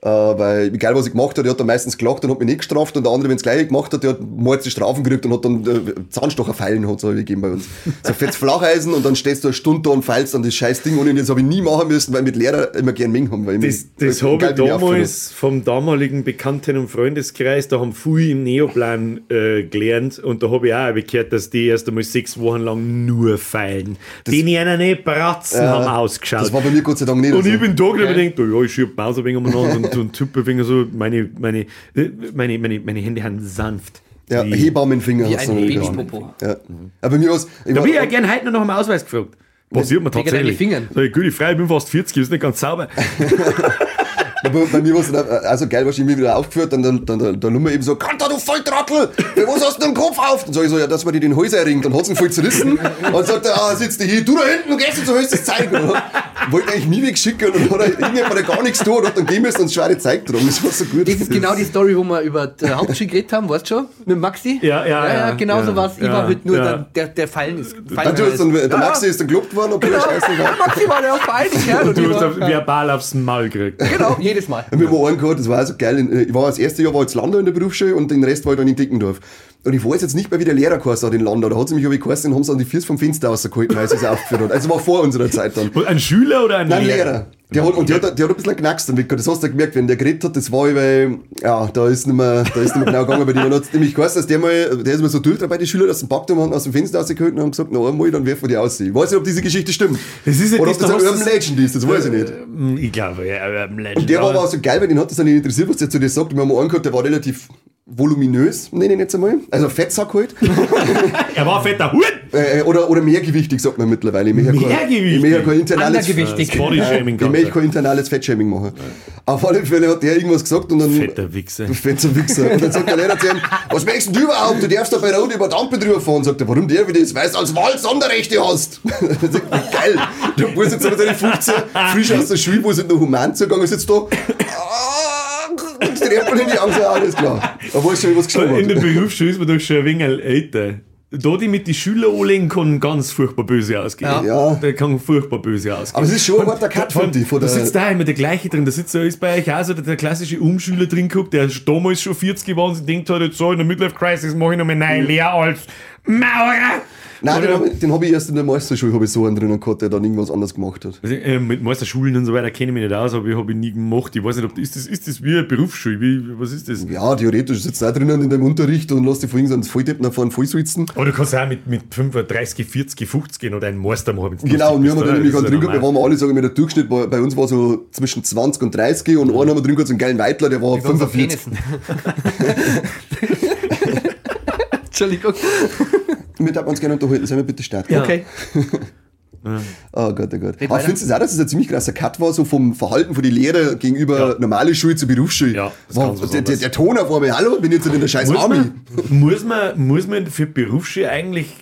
S3: Äh, weil, egal was ich gemacht habe, der hat dann meistens gelacht und hat mich nicht gestraft und der andere, wenn es gleich gemacht hat, der hat mordsche Strafen gekriegt und hat dann äh, Zahnstocherfeilen hat so gegeben bei uns. So fetzt Flacheisen und dann stehst du eine Stunde da und feilst an das scheiß Ding und das habe ich nie machen müssen, weil mit Lehrer immer gern Ming haben. Weil ich
S2: Das, das habe ich damals vom damaligen Bekannten- und Freundeskreis, da haben viele im Neoplan äh, gelernt und da habe ich auch gehört, dass die erst einmal sechs Wochen lang nur feilen. Die ihnen nicht Bratzen
S3: Ja,
S2: haben
S3: hab.
S2: ausgeschaut.
S3: Das war bei mir Gott sei Dank nicht
S2: und
S3: so.
S2: ich bin da und
S1: Okay.
S2: ich denke, ja, ich schiebe Maus ein wenig umeinander und, tippe ein wenig so, meine, meine, äh, meine, meine, meine Hände haben sanft.
S3: Ja,
S2: Wie-
S3: Hebammenfinger
S1: Wie
S3: hast
S1: ein Babypopo.
S3: Ja. Aber bei mir. Ich
S2: Da bin ich ja gerne heute noch dem Ausweis gefragt. Passiert mir tatsächlich.
S1: Fingern.
S2: Sag ich, gute Frau, ich bin fast 40, ist nicht ganz sauber.
S3: bei, bei mir war es dann auch- also geil, was ich mir wieder aufgeführt, dann, dann, dann, dann, dann Nummer eben so, Kanter, du Volltrottel, was hast du den Kopf auf? Dann sag ich so, ja, dass man dir den Hals erringt. Dann hat's ihn voll zerrissen. Und sagt er, ah, sitzt du hier, du da hinten, du gehst jetzt, du willst das zeigen. Und dann wollte eigentlich nie wegschicken und dann hat er irgendjemand der gar nichts tun und hat dann gehen müssen und schwere Zeug drum. Das war so gut.
S1: Das ist genau die Story, wo wir über die Hauptschule geredet haben, weißt du schon? Mit Maxi?
S2: Ja, ja, ja,
S1: genau
S2: ja,
S1: so was. Ich
S2: ja,
S1: war halt nur
S2: ja.
S1: dann, der, der Fallen ist.
S3: Dann
S1: Fallen
S3: tut's dann, der
S1: Ja,
S3: Maxi ist dann gelobt worden, okay,
S1: Genau,
S3: scheiße.
S1: Maxi war der feine Kerl.
S2: Und
S1: ich
S2: du hast
S1: war-
S2: auf, verbal aufs Maul gekriegt.
S1: Genau, jedes Mal.
S3: Wir haben einen gehabt, das war also geil. In- Ich war das erste Jahr war jetzt Landau in der Berufsschule und den Rest war ich dann in Dickendorf. Und ich weiß jetzt nicht mehr, wie der Lehrer geheißen hat in Landau. Da hat sie mich aber geheißen und haben sie an die Füße vom Fenster rausgehalten, weil sie es aufgeführt hat. Also war vor unserer Zeit dann.
S2: Ein Schüler oder ein
S3: Nein,
S2: Lehrer?
S3: Lehrer. Der hat, und der hat, der hat ein bisschen knackst dann weg. Das hast du gemerkt, wenn der geredet hat, das war ich, weil, ja, da ist nicht mehr, da ist nicht mehr genau gegangen bei dem. Und hat nämlich geheißen, dass der mal, der ist mal so durch bei den Schülern, dass sie Backturm haben aus dem Fenster rausgehalten und haben gesagt, na einmal, dann werfen wir die aus. Ich weiß nicht, ob diese Geschichte stimmt.
S2: Das ist ja
S3: Oder
S2: das,
S3: ob das
S2: da
S3: ein Urban Legend ist, das weiß ich nicht.
S2: Ähm, Ich glaube, ja, Urban Legend.
S3: Und der war
S2: aber-
S3: auch so geil, weil den hat das dann nicht interessiert, was der zu dir sagt. Wir haben einen gehört, der war relativ voluminös, nenne ich jetzt einmal. Also Fettsack halt.
S2: Er war ein fetter Hut.
S3: äh, oder, oder mehrgewichtig, sagt man mittlerweile. Ich
S2: Mehrgewichtig?
S3: Ich möchte ja kein internales,
S2: Bodyshaming
S3: ich möchte kein internales Fettshaming machen. Auf alle Fälle hat der irgendwas gesagt und dann...
S2: Fetter Wichser.
S3: Du fetter Wichser. Und dann sagt der Lehrer zu ihm, was möchtest denn du überhaupt? Du darfst da bei Rot über die Ampel drüber fahren. Sagt er, warum der wie das? Weil du als Wald Sonderrechte hast. Sagt geil. Der Bus jetzt aber seine 15, frisch aus der Schule, wo es noch human zugegangen ist, jetzt da. Und Treppel in die Angst, alles klar. Da weiß schon, was geschoben
S2: In der. Berufsschule ist man doch schon ein wenig älter. Da die mit den Schülern anlegen kann ganz furchtbar böse ausgehen.
S1: Ja.
S3: Ja.
S2: Der kann furchtbar böse ausgehen.
S3: Aber es ist schon ein harter Cut, finde ich. Von
S2: da
S3: der,
S2: sitzt da immer der gleiche drin. Da sitzt da ist bei euch auch so der, der klassische Umschüler drin geguckt, der ist damals schon 40 geworden und denkt halt jetzt so, in der Midlife Crisis mache ich noch mal neue Lehre als Maurer.
S3: Nein, den
S2: Oder-
S3: habe ich, den hab ich erst in der Meisterschule hab ich so einen drinnen gehabt, der dann irgendwas anderes gemacht hat.
S2: Also, äh, mit Meisterschulen und so weiter kenne ich mich nicht aus, aber ich habe ich nie gemacht. Ich weiß nicht, ob ist das, ist das wie eine Berufsschule? Wie, was ist das?
S3: Ja, theoretisch sitzt da drinnen in deinem Unterricht und lässt dich von irgendeinem Volldeppen nach vorne vollsitzen.
S2: Aber du kannst auch mit, mit 35, 40, 50 gehen oder einen Meister machen.
S3: Genau, und wir haben
S2: bist,
S3: da nämlich gerade drin gehabt, wir waren alle, sagen wir, der Durchschnitt war, bei uns war so zwischen 20 und 30 und einer haben wir drin gehabt, so einen geilen Weitler, der war
S1: unsere
S3: 45.
S1: Entschuldigung.
S3: Mit darf man uns gerne unterhalten, sollen wir bitte starten?
S2: Ja.
S1: Okay.
S3: Oh Gott, oh Gott. Aber
S1: weiter.
S3: findest du auch, dass es ein ziemlich krasser Cut war, so vom Verhalten von den Lehrern gegenüber
S2: Ja.
S3: normale Schule zur Berufsschule?
S2: Ja, das
S3: war,
S2: ganz was
S3: der, der, der Ton auf einmal, hallo, bin jetzt in der scheiß
S2: Muss
S3: Army.
S2: man, muss, man, muss man für Berufsschule eigentlich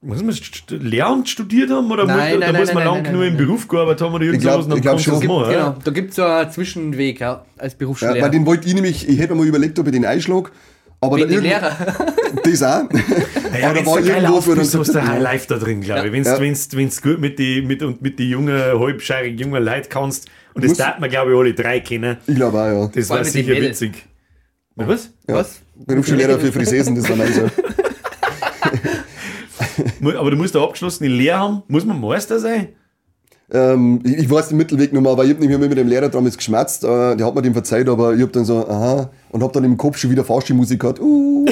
S2: muss man st Lehramt studiert haben oder
S1: Nein,
S2: muss,
S1: nein,
S2: da
S1: nein,
S2: muss man
S1: nein,
S2: lang
S1: nein,
S2: genug im. Beruf gearbeitet haben oder irgend
S3: glaub-
S2: sowas und dann
S3: ich glaub
S2: kannst du
S3: schon.
S2: das machen.
S1: Genau,
S2: ja?
S1: da gibt es so einen Zwischenweg ja, als
S3: Ja,
S1: Berufsschullehrer.
S3: weil den wollte ich nämlich, ich hätte mir mal überlegt, ob ich den einschlag. Aber
S1: Wegen
S3: da
S1: Lehrer.
S3: Das auch.
S2: Ja,
S3: aber da war irgendwo,
S2: aufbist, hast du High
S3: hat,
S2: Life da drin, glaube ich. Wenn
S3: Ja.
S2: du wenn's, wenn's gut mit die, mit, und mit die jungen, halbscheirigen jungen Leuten kannst, und das darf man, glaube ich, alle drei kennen,
S3: ich glaube auch, ja.
S2: das war
S1: den
S2: sicher witzig. Mit was?
S3: ja.
S1: Was?
S3: Berufsschullehrer für Frisesen, das war mein so.
S2: Aber du musst eine abgeschlossene Lehre haben. Muss man Meister sein?
S3: Ähm, ich, ich weiß den Mittelweg nochmal, aber ich habe nämlich mit dem Lehrer damals geschmerzt. Äh, der hat mir den verzeiht, aber ich habe dann so, aha, und habe dann im Kopf schon wieder Fahrstuhlmusik gehabt. Uh,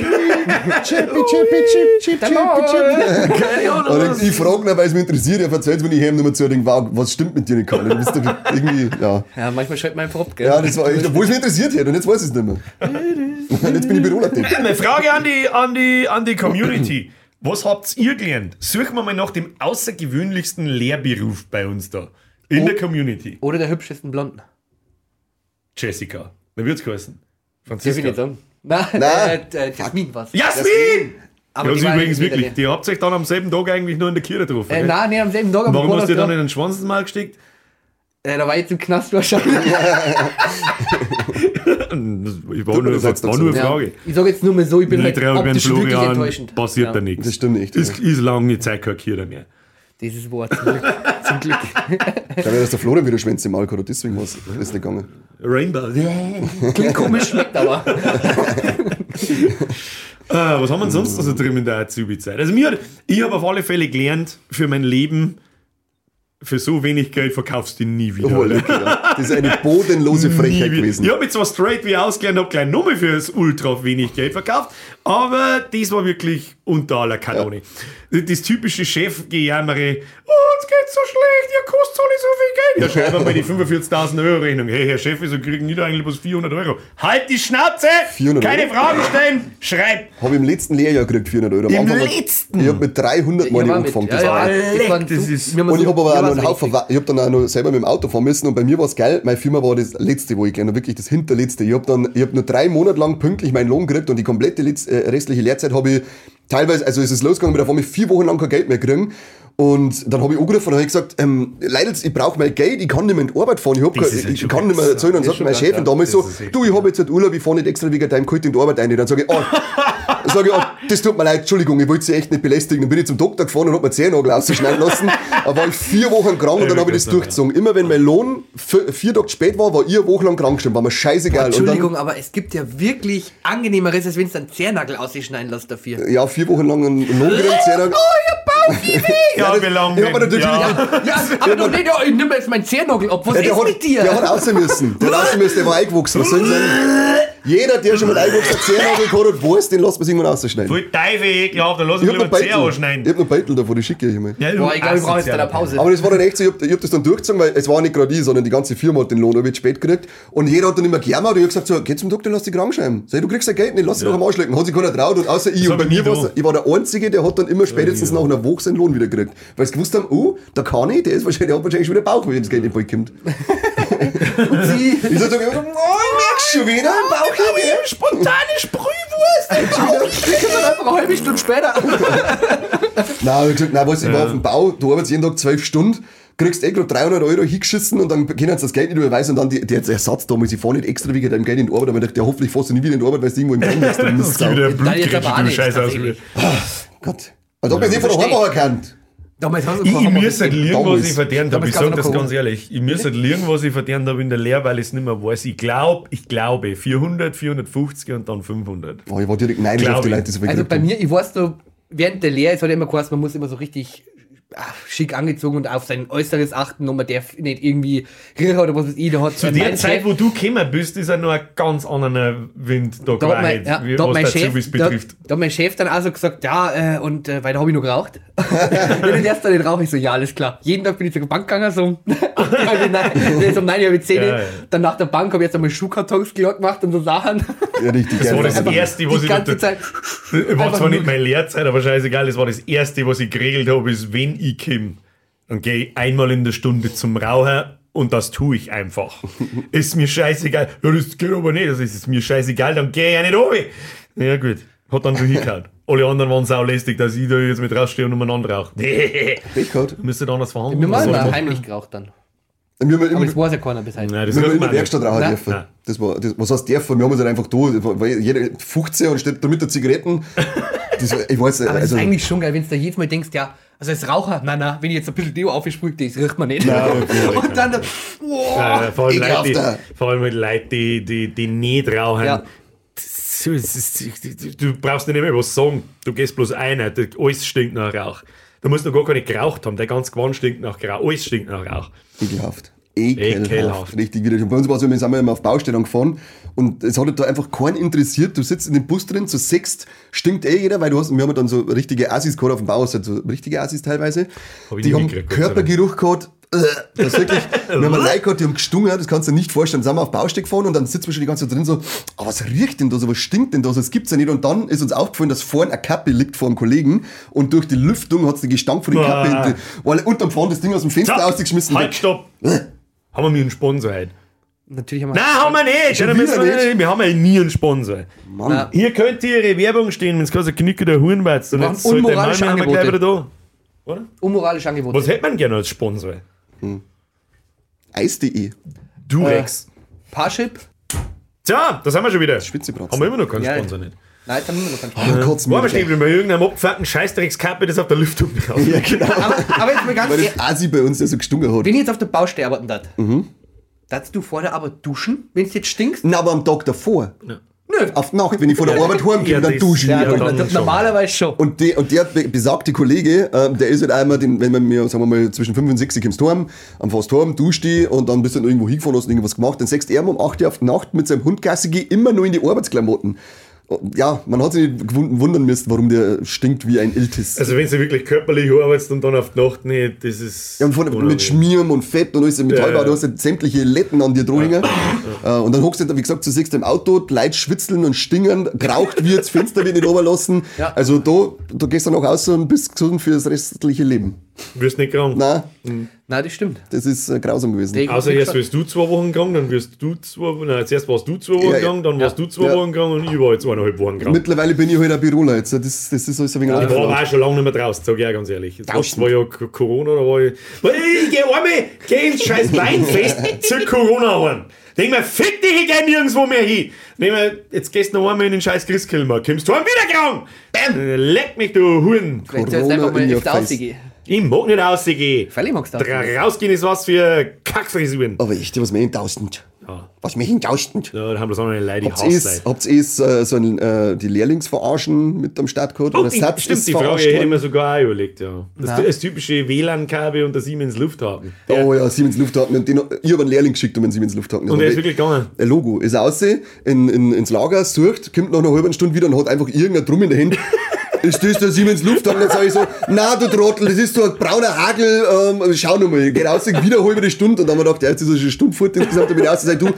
S3: chippy, chippy, chip, chip, chippy, chip.
S2: Keine
S3: Und
S2: Ahnung.
S3: ich, ich frage ihn, weil es mich interessiert, er verzeiht wenn ich heim nochmal zu und denke, wow, was stimmt mit dir nicht, Karl? Du bist doch irgendwie, ja.
S1: Ja, manchmal schreibt man einfach ab, gell?
S3: Ja, das war echt, obwohl es mich interessiert hätte und jetzt weiß ich es nicht mehr. Und jetzt bin ich Büroleiter.
S2: Eine Frage an die, an die, an die Community. Was habt ihr gelernt? Suchen wir mal nach dem außergewöhnlichsten Lehrberuf bei uns da. In
S3: Oh.
S2: der Community.
S1: Oder der hübschesten Blonden.
S2: Jessica. Wer wird's heißen?
S1: Darf ich nicht
S2: Franziska.
S1: sagen. Nein,
S3: Nein.
S1: äh, äh, Jasmin war's.
S2: Jasmin!
S1: Aber
S2: ja,
S1: die
S2: übrigens
S1: nicht
S2: wirklich. Die habt euch dann am selben Tag eigentlich nur in der Kirche getroffen.
S1: Äh, nein, nee, am selben Tag. am
S2: Warum hast du dir dann in den Schwanz ins Mal gesteckt?
S1: Äh, da war ich jetzt im Knast wahrscheinlich.
S2: Ich war nur,
S3: das
S2: war
S3: jetzt
S2: nur eine
S1: Ja.
S2: Frage.
S1: Ich sage jetzt nur mal so, ich bin
S2: Nicht
S1: halt optisch wirklich
S2: Florian
S1: enttäuschend.
S2: passiert
S1: ja.
S2: da nichts.
S3: Das stimmt nicht.
S2: Ist, ist lange Zeit keine Kirche mehr.
S1: Dieses Wort. Zum Glück. Zum Glück.
S3: Ich glaube, dass der Florian wieder Schwänze im hat, deswegen war es nicht gegangen.
S2: Rainbow.
S1: Klingt komisch, schmeckt aber.
S2: Ah, was haben wir denn sonst noch so drin in der Azubi-Zeit? Also mir, ich habe auf alle Fälle gelernt, für mein Leben, für so wenig Geld verkaufst du ihn nie wieder.
S3: Oh, ja. Das ist eine bodenlose Frechheit gewesen.
S2: Ich habe jetzt zwar straight wie ausgelernt, habe gleich nochmal für das ultra wenig Geld verkauft, aber das war wirklich unter aller Kanone. Das typische Chefgejammere, oh, uns geht's so schlecht, ihr kostet alle so viel Geld. Ja, schreiben wir mal die 45.000 Euro Rechnung. Hey, Herr Chef, wieso kriegen die da eigentlich bloß 400 Euro? Halt die Schnauze!
S3: 400
S2: Keine
S3: Euro?
S2: Fragen stellen! Schreib!
S3: Habe ich im letzten Lehrjahr gekriegt, 400 Euro. Am
S2: Im letzten?
S3: Ich habe mit 300 Mal
S1: Ja,
S3: angefangen.
S1: ja,
S3: Das
S1: ja,
S3: war
S1: das war
S2: das ist-
S3: Und ich habe aber noch einen Haufen, ich habe dann auch noch selber mit dem Auto fahren müssen und bei mir war es geil, meine Firma war das letzte, wo habe, wirklich das hinterletzte. Ich habe dann, ich habe nur drei Monate lang pünktlich meinen Lohn gekriegt und die komplette letz- äh, restliche Lehrzeit habe ich teilweise, also es ist losgegangen, mit davon ich vier Wochen lang kein Geld mehr kriegen. Und dann habe ich angerufen und habe gesagt, ähm, leider, ich brauche mein Geld, ich kann nicht mehr in die Arbeit fahren, ich, hab
S2: Das
S3: kein,
S2: ist
S3: ich,
S2: schon
S3: kann nicht mehr erzählen. Und
S1: Das
S3: sagt mein Chef
S1: ja.
S3: damals so, du, ich habe jetzt halt Urlaub, ich fahre nicht extra wegen deinem Kalt in die Arbeit rein. Dann sage ich, oh, sage ich, oh, das tut mir leid, Entschuldigung, ich wollte sie echt nicht belästigen. Dann bin ich zum Doktor gefahren und habe mir Zehennagel ausschneiden lassen. Da war ich vier Wochen krank und dann habe ich das durchgezogen. Immer wenn mein Lohn vier, Tage spät war, war ich eine Woche lang krank geschrieben. War mir scheißegal. Und dann,
S1: Entschuldigung, aber es gibt ja wirklich angenehmeres, als wenn du einen Zehennagel ausschneiden lässt dafür.
S3: ja, vier Wochen lang einen Lohn gekriegt, Zehennagel.
S2: Ja,
S3: das-
S2: wie lange
S3: ja, aber natürlich-
S2: Ja.
S1: Ja, aber doch nicht, ich nimm jetzt meinen Zehennagel ab. Was
S3: Ja,
S1: ist
S3: der, hat,
S1: mit dir?
S3: der hat aussehen müssen. Der hat aussehen müssen, der war eingewachsen. Was soll ich sagen? Jeder, der schon mit eingewachsenen Zehennagel gehabt hat, weiß, den lässt man sich irgendwann ausschneiden.
S2: Voll Teufel, ekelhaft, dann lass
S3: Ich
S2: mich
S3: hab
S2: lieber
S3: noch
S2: Zeh
S3: Beitel.
S2: anschneiden.
S3: Ich hab noch Beitel davon, die schicke ich mal.
S2: Ja, du
S1: Boah, ich glaube, ich brauche jetzt eine Pause.
S3: Aber das war dann echt so, ich hab, ich hab das dann durchgezogen, weil es war nicht gerade ich, sondern die ganze Firma hat den Lohn wird spät gekriegt. Und jeder hat dann immer gejammert und ich hab gesagt, so, geh zum Doktor, lass dich krank schreiben. Sag, du kriegst ja Geld nicht, lass dich doch am Arsch lecken. Hat sich keiner traut und außer ich.
S2: Das
S3: Und bei mir war's, ich war der Einzige, der hat dann immer spätestens nach einer Woche seinen Lohn wieder gekriegt. Weil sie gewusst haben, oh, der kann ich, der ist wahrscheinlich, der hat wahrscheinlich schon wieder Bauch, wenn das Geld nicht bald kommt.
S1: Sie,
S3: Ich sag so, oh, merkst du schon wieder? Bauch hier,
S1: spontane Sprühwurst. Ich dann einfach eine halbe Stunde später.
S3: Nein, ich hab gesagt, nein, weißt, du, ich war auf dem Bau, du arbeitest jeden Tag zwölf Stunden, kriegst eh gerade 300 Euro hingeschissen und dann können sie das Geld nicht überweisen und dann die, der Ersatz damals, ich fahre nicht extra wegen deinem Geld in die Arbeit, aber ich dachte, ja, hoffentlich fährst du nie wieder in die Arbeit, weil du irgendwo im Gefängnis drin bist.
S2: Wieder ein
S1: Nein, jetzt
S2: Blutgrätsche, du Scheiße
S1: tatsächlich.
S2: auswählst.
S3: Gott. Als ob ich nicht von der. Heimat erkannt.
S1: Damals hast du
S2: Ich, ich müsste halt liegen, was ich verdient habe. Ich sage das ganz ehrlich. Ich müsste halt liegen, was ich verdient habe in der Lehre, weil ich es nicht mehr weiß. Ich glaube, ich glaube, 400, 450 und dann 500.
S3: Boah, ich war direkt neidisch auf die. Leute, die so
S1: Also bei mir, ich weiß noch, während der Lehre, es hat immer geheißen, man muss immer so richtig ah, schick angezogen und auf sein Äußeres achten und man darf nicht irgendwie Grill oder was weiß ich, da hat
S2: Zu der Zeit, wo du gekommen bist, ist ja noch ein ganz anderer Wind da
S1: da hat mein, ja,
S2: wie-
S1: da
S2: was
S1: mein
S2: der
S1: Chef,
S2: Zubis
S1: da,
S2: betrifft.
S1: da hat mein Chef dann auch so gesagt, ja, äh, und äh, weil da habe ich noch geraucht. ja, den ersten den rauche ich so, ja, alles klar. Jeden Tag bin ich zur Bank gegangen, so um, also nein, um 9 Uhr mit 10
S2: Ja, ja.
S1: Dann nach der Bank habe ich jetzt einmal Schuhkartons gemacht und so Sachen.
S3: Ja, richtig
S2: Das war das
S3: Also,
S2: erste, was
S1: die
S2: ich
S1: ganze Zeit.
S2: war
S1: einfach
S2: zwar nicht meine Lehrzeit, aber scheißegal, das war das erste, was ich geregelt habe, ist, wenn ich komme, dann gehe ich einmal in der Stunde zum Rauchen und das tue ich einfach. ist mir scheißegal. Ja, das geht aber nicht, das ist es mir scheißegal, dann gehe ich ja nicht runter. Ja gut, hat dann schon hingehauen. Alle anderen waren saulästig, dass ich da jetzt mit rausstehe und umeinander rauche.
S3: Pech gehabt.
S2: Müsste anders verhandeln.
S1: Wir
S2: Was
S1: haben
S2: ich
S1: mal
S2: machen?
S1: heimlich geraucht dann.
S3: Wir haben
S1: Aber das weiß ja keiner bis heute.
S2: Nein, das
S3: wir haben in der. Werkstatt rauchen
S1: Nein.
S3: dürfen.
S2: Nein.
S3: Das war, das, was heißt dürfen? Wir haben uns halt einfach da, weil jeder 15 und steht da mit der Zigaretten. Das, ich weiß,
S1: Aber das
S3: also,
S1: ist eigentlich schon geil, wenn du da jedes Mal denkst, ja, also als Raucher, nein, nein, wenn ich jetzt ein bisschen Deo aufsprühe, das riecht man nicht.
S2: Nein,
S1: und dann, wow,
S2: Ja, vor, allem Leute, die, vor allem mit Leuten, die, die, die nicht rauchen.
S1: Ja.
S2: Das Du brauchst nicht mehr was sagen. Du gehst bloß ein, alles stinkt nach Rauch. Du musst noch gar keine geraucht haben. Der ganze Gewand stinkt nach Rauch. Alles stinkt nach Rauch.
S3: Ekelhaft. Ekelhaft.
S2: Ekelhaft.
S3: Richtig. Und bei uns war es, wir sind immer auf Baustellen gefahren und es hat halt da einfach keinen interessiert. Du sitzt in dem Bus drin, zu sechst stinkt eh jeder, weil du hast, wir haben dann so richtige Assis gehabt auf dem Bau, also so richtige Assis teilweise.
S2: Hab
S3: die haben
S2: Dank.
S3: Körpergeruch gehabt. äh, Das ist wirklich, wir haben Leute gehabt, die haben gestungen, das kannst du dir nicht vorstellen. Dann sind wir auf Baustelle gefahren und dann sitzen wir schon die ganze Zeit drin so, oh, was riecht denn da so, was stinkt denn da so, das gibt's ja nicht. Und dann ist uns aufgefallen, dass vorne eine Kappe liegt vor dem Kollegen und durch die Lüftung hat es den Gestank von der Kappe
S2: Ah.
S3: weil unterm Fahren das Ding aus dem Fenster
S2: So,
S3: ausgeschmissen.
S2: Halt, stopp! Haben wir mir einen Sponsor heute?
S1: natürlich haben wir.
S2: Nein, haben wir nicht!
S3: Schon
S2: Dann müssen wir,
S3: nicht?
S2: wir haben ja nie einen Sponsor.
S3: Mann.
S2: Hier könnte ihre Werbung stehen, wenn es keine Knicke der
S1: Wir haben
S2: jetzt sollte
S1: unmoralische
S2: Malmö gleich
S1: Angebote.
S2: wieder da. Oder?
S1: Unmoralische Angebote.
S2: Was hätte man gerne als Sponsor?
S3: Eis.de.
S2: Durex.
S1: Parship?
S2: Tja, da sind wir schon wieder.
S3: Spitzebratzen.
S2: Haben wir immer noch keinen
S1: Ja.
S2: Sponsor nicht.
S1: Nein, jetzt haben wir noch keinen Spaß.
S3: Oh
S2: stehen geblieben bei irgendeinem abgefuckten Scheißdreckskappe, das auf der Lüftung drauf.
S3: Ja, genau.
S1: Aber, aber jetzt mal ganz
S3: Weil
S1: ehrlich,
S3: das Asi bei uns ja so gestunken hat.
S1: wenn ich jetzt auf der Baustelle arbeiten darf, darfst du vorher aber duschen, wenn es jetzt stinkst?
S3: Na, aber am Tag davor.
S1: Nö.
S3: Auf die Nacht, wenn ich von der Arbeit heimkomme,
S2: Ja,
S3: dann dusche ich.
S2: ja, dann
S1: das-
S2: schon.
S1: normalerweise schon.
S3: Und, die, und der be- besagte Kollege, ähm, der ist halt einmal, den, wenn man mir, sagen wir mal, zwischen 5 und 6 kommst du heim, am fast heim, duscht die und dann bist du dann irgendwo hingefahren, hast irgendwas gemacht, dann sagst du er um 8 Uhr auf die Nacht mit seinem Hund Gassi geh, immer nur in die Arbeitsklamotten. Ja, man hat sich nicht wundern müssen, warum der stinkt wie ein Iltis.
S2: Also wenn du wirklich körperlich arbeitest und dann auf die Nacht nicht, das ist...
S3: Ja, und
S2: unangenehm.
S3: mit Schmieren und Fett und alles Metallbau,
S2: Ja, ja.
S3: du hast halt sämtliche Letten an dir dran hängen. Äh, Und dann hockst du, da, wie gesagt, du siehst im Auto, die Leute schwitzeln und stingern, geraucht wird, das Fenster wird nicht runterlassen.
S1: Ja.
S3: Also da, da gehst du noch raus und bist gesund für das restliche Leben.
S2: Wirst nicht krank.
S3: Nein,
S1: Nein, das stimmt.
S3: das ist äh, grausam gewesen.
S1: Die-
S2: Außer erst wirst du zwei Wochen krank, dann wirst du zwei Wochen, nein, zuerst warst du zwei Wochen
S3: Ja, ja.
S2: krank, dann warst du zwei
S3: Ja.
S2: Wochen krank und ich war jetzt eineinhalb Wochen krank.
S3: Mittlerweile bin ich halt ein Büroler jetzt. Das, das ist alles ein wenig
S2: Ich war auch schon lange nicht mehr draußen, sag ich auch ganz ehrlich. Jetzt
S3: Draußen?
S2: war ja Corona, da war ich. Ich geh einmal, geh ins scheiß Weinfest zu Corona heim. Denk mir, fick dich, ich geh nirgendwo mehr hin. Denk mir, jetzt gehst du noch einmal in den scheiß Christkilmer. Kommst du heim wieder krank? Bam! Leck mich, du Huren.
S1: Vielleicht sollst du
S3: Corona
S1: einfach mal
S3: in
S1: rausgehen.
S2: Ich mag nicht rausgehen.
S1: Freilich magst du
S2: Dra-
S1: das.
S2: Rausgehen ist was für Kackfrisuren.
S3: Aber echt, was mich tausend.
S2: Ja.
S3: Was mich in tausend.
S2: Ja, da haben wir so eine Leute, die
S3: Habt ihr ihr äh, so ein, äh, die Lehrlingsverarschen mit am Start gehabt?
S2: Oh,
S3: Oder Satz
S2: stimmt,
S3: ist
S2: die Frage
S3: verarscht
S2: hätte ich
S3: worden?
S2: mir sogar auch überlegt, ja. Das, das typische WLAN-Kabel und der Siemens Lufthaken.
S3: Oh ja, Siemens Lufthaken. Und den, ich habe einen Lehrling geschickt um den Siemens Lufthaken.
S2: und der ist wirklich gegangen.
S3: ein Logo. Ist raus, in, in, ins Lager, sucht, kommt nach einer halben Stunde wieder und hat einfach irgendein Drum in der Hand. Ist das der Siemens Lufthaken? Dann sage ich so, na du Trottel, das ist so ein brauner Hagel, ähm, schau noch mal. Geht raus, wieder eine halbe Stunde. Und dann haben wir gedacht, ja, jetzt ist er schon eine Stunde fort insgesamt. Dann bin ich raus und sag, du,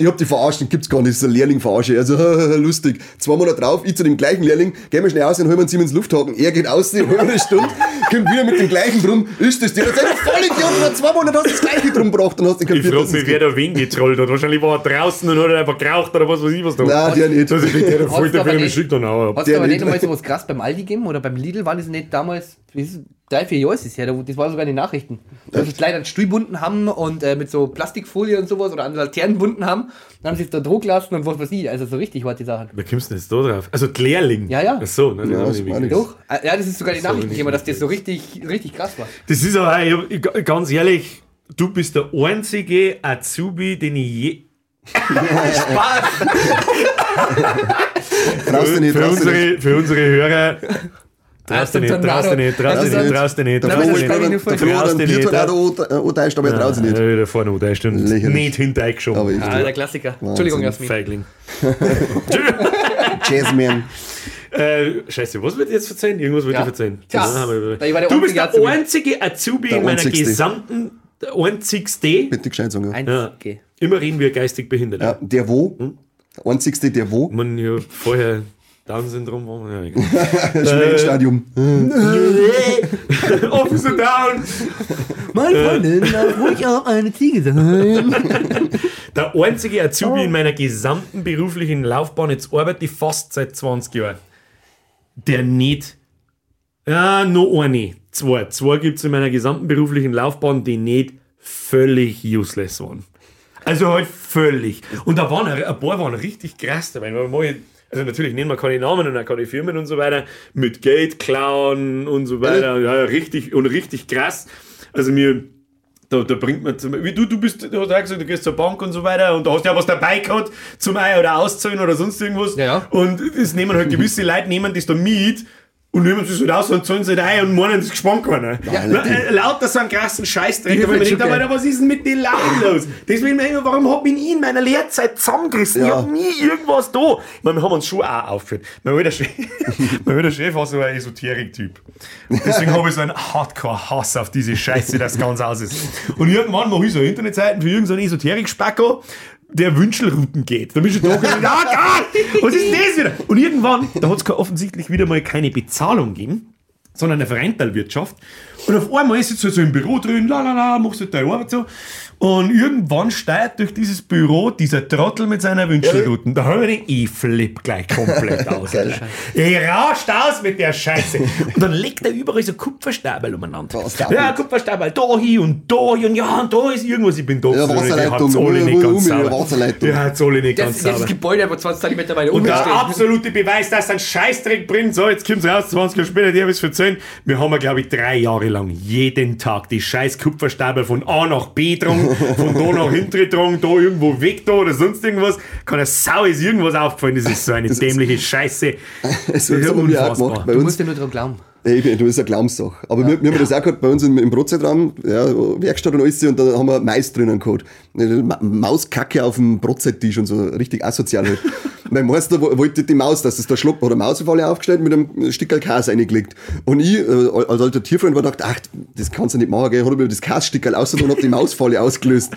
S3: ich hab die verarscht, den gibt's gar nicht, das ist ein Lehrling verarsche. Also, lustig. Zwei Monate drauf, ich zu dem gleichen Lehrling, gehen wir schnell aus und holen wir einen Siemens Lufthaken. Er geht aus, eine halbe Stunde, kommt wieder mit dem gleichen Drum. Ist das der? Dann sag ich, voll Idiot, nach zwei Monaten hast du das gleiche Drum gebracht und hast
S2: Ich
S3: kapiert,
S2: frage
S3: dass
S2: mich, wer da wen getrollt hat. Wahrscheinlich war er draußen und hat einfach geraucht oder was weiß ich was da.
S3: Nein, der nicht.
S2: Das ist der
S1: Hast
S2: voll
S1: du aber
S2: der
S1: nicht-
S2: Schick dann auch.
S1: Hast du aber nicht. einmal so was krass beim Aldi gegeben oder beim Lidl? War das nicht damals, es, drei, vier Jahre ist es her, da- das war sogar in den Nachrichten. Dass es leider einen Stuhl bunden haben und äh, mit so Plastikfolie und sowas oder an Laternen bunden haben. Dann haben sie es da Druck lassen und was weiß ich. Also so richtig war die Sache.
S2: Wer kommst du denn jetzt da drauf? Also die Lehrling.
S1: Ja, ja.
S2: Ach so, ne,
S3: Ja,
S2: das,
S3: das.
S1: Doch? Äh, Ja, das ist sogar die Nachrichten
S2: nicht
S1: gekommen, dass das so richtig, richtig krass war.
S2: das ist aber, ich, ganz ehrlich, du bist der einzige Azubi, den ich je.
S1: Spaß!
S3: Traust du nicht,
S2: für,
S3: traust du nicht.
S2: unsere, für unsere Hörer. Traust du nicht, traust du nicht, traust du nicht, traust du nicht,
S3: Der der Froh hat
S2: traust
S3: einen
S2: du nicht,
S3: Biertornado antäuscht, aber er traut sich nicht.
S2: Da vorne angetäuscht und nicht hintergeschoben.
S3: Aber ich,
S1: Ah, der Klassiker. Entschuldigung, Jasmin.
S2: Feigling.
S3: Jazzman.
S2: Äh, scheiße, was wird jetzt verzeihen? Irgendwas wird
S1: Ja.
S2: ich verzeihen.
S1: Tja, der
S2: du bist
S1: einzige
S2: der
S1: Azubi.
S2: einzige Azubi
S3: Der
S2: in meiner gesamten, der einzigste.
S3: Bitte gescheit sagen. Ja.
S2: Immer reden wir geistig behindert.
S3: Ja, der wo? Der einzigste, der wo?
S2: Man ja vorher Down-Syndrom war. Ja, egal.
S3: Schwellenstadium.
S2: Officer Down!
S1: Meine Freundin darf ruhig auch eine Ziege sein.
S2: Der einzige Azubi in meiner gesamten beruflichen Laufbahn, jetzt arbeite ich fast seit 20 Jahren, der nicht, ja, noch eine, zwei, zwei gibt es in meiner gesamten beruflichen Laufbahn, die nicht völlig useless waren. Also halt völlig. Und da waren ein paar waren richtig krass dabei. weil mal- Also natürlich nennen wir keine Namen und auch keine Firmen und so weiter. Mit Geld klauen und so weiter. Ja, richtig und richtig krass. Also mir, da, da bringt man zum wie du, du bist, du hast auch gesagt, du gehst zur Bank und so weiter und da hast du ja was dabei gehabt zum Ei oder auszahlen oder sonst irgendwas.
S1: Ja, ja.
S2: Und das nehmen halt gewisse Leute, nehmen das da mit und nehmen sie halt aus und zahlen sie ein und meinen, das gespannt keiner.
S3: Ja,
S2: äh, lauter so einen krassen Scheißdreck,
S1: Ich
S2: aber man denkt,
S1: geil.
S2: was ist denn mit den Leuten los? Deswegen, ich, warum hab ich ihn in meiner Lehrzeit zusammengerissen? Ich
S3: Ja.
S2: hab nie irgendwas da. Ich meine, wir haben uns schon auch aufgeführt. Mein alter Chef, mein alter Chef war so ein Esoterik-Typ. Deswegen habe ich so einen Hardcore-Hass auf diese Scheiße, das ganz aus ist. Und irgendwann mache ich so Internetseiten für irgendeinen Esoterik-Spacko, der Wünschelrouten geht. Da bist du da und ah, Gott, was ist das wieder? Und irgendwann, da hat es offensichtlich wieder mal keine Bezahlung gegeben, sondern eine Vereinteilwirtschaft. Und auf einmal ist jetzt so im Büro drin, la la la, machst du deine Arbeit so. Und irgendwann steigt durch dieses Büro dieser Trottel mit seiner Wünschelruten. Da höre ich, ich flipp gleich komplett aus. Ich rauscht aus mit der Scheiße. Und dann legt er überall so Kupferstäbel umeinander. Ja? Kupferstäbel, da hin und da hin und ja, und da ist irgendwas. Ich bin da.
S3: Ja, Wasserleitung,
S2: alle nicht ganz sauber.
S3: Wasserleitung.
S2: Die hat's alle nicht
S1: Das,
S2: ganz
S1: das, das
S2: sauber.
S1: Gebäude aber 20 cm weiter
S2: Und der absolute Beweis, dass einen Scheißdreck bringt. So, jetzt kommt's raus, 20 Jahre später, die habe ich erzählen. Wir haben, glaube ich, drei Jahre lang jeden Tag die scheiß Kupferstäbe von A nach B drum, von da nach hinten drum, da irgendwo weg da oder sonst irgendwas. Keine Sau ist irgendwas aufgefallen. Das ist so eine dämliche Scheiße.
S3: Das auch
S2: unfassbar.
S3: gemacht. Bei
S1: Du
S3: uns,
S1: musst ja nur dran glauben.
S3: Ey, das ist eine Glaubenssache. Aber wir, wir haben das auch gehabt bei uns im, im Brotzeitraum, ja, Werkstatt und alles, und da haben wir Mais drinnen gehabt. Ma Mauskacke auf dem Brotzeit-Tisch und so, richtig asozial halt. mein Meister wo- wollte die Maus, dass es da schluckt, hat eine Mausefalle aufgestellt mit einem Stückel Käse reingelegt. Und ich, äh, als alter Tierfreund, war gedacht, ach, das kannst du nicht machen, gell, hat mir das Käsestückel ausgenommen und hab die Mausfalle ausgelöst.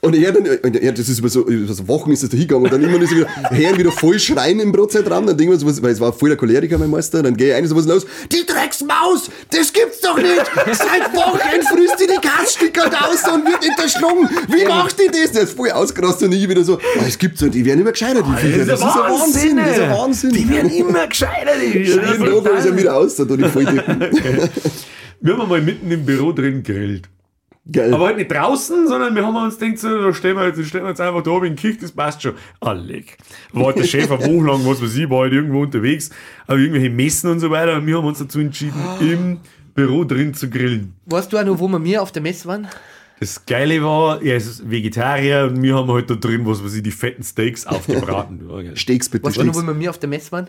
S3: Und er dann, er, das ist über so, über so Wochen ist das da hingegangen und dann immer so wieder, hören wieder voll schreien im Brotzeitraum, dann denken wir so, was, weil es war voll der Choleriker, mein Meister, dann gehe ich ein, so was los, die Drecksmaus, das gibt's doch nicht, seit Wochen frisst die die Gasstücke aus und wird hinterschlungen, wie macht die das? Der ist voll ausgerastet und ich wieder so, "Ah, das gibt's nicht, die werden immer gescheiter, die Viecher, das ist ein Wahnsinn, das ist ein Wahnsinn.
S2: Die werden immer gescheiter. Die
S3: Jeden Tag ist er wieder aus, da tun die Volldicken.
S2: Wir haben mal mitten im Büro drin gegrillt.
S3: Geil.
S2: Aber halt nicht draußen, sondern wir haben uns gedacht, so, da stehen wir jetzt, stehen wir jetzt einfach da oben in Küche, das passt schon. Alleg. War halt der Chef eine Woche lang, was weiß ich, war halt irgendwo unterwegs, aber irgendwelche Messen und so weiter. Und wir haben uns dazu entschieden, im Büro drin zu grillen.
S1: Weißt du auch noch, wo wir mir auf der Messe waren?
S2: Das Geile war, er ist Vegetarier und wir haben halt da drin, was weiß ich, die fetten Steaks aufgebraten.
S3: Steaks bitte,
S1: Weißt du noch, wo wir mir auf der Messe waren?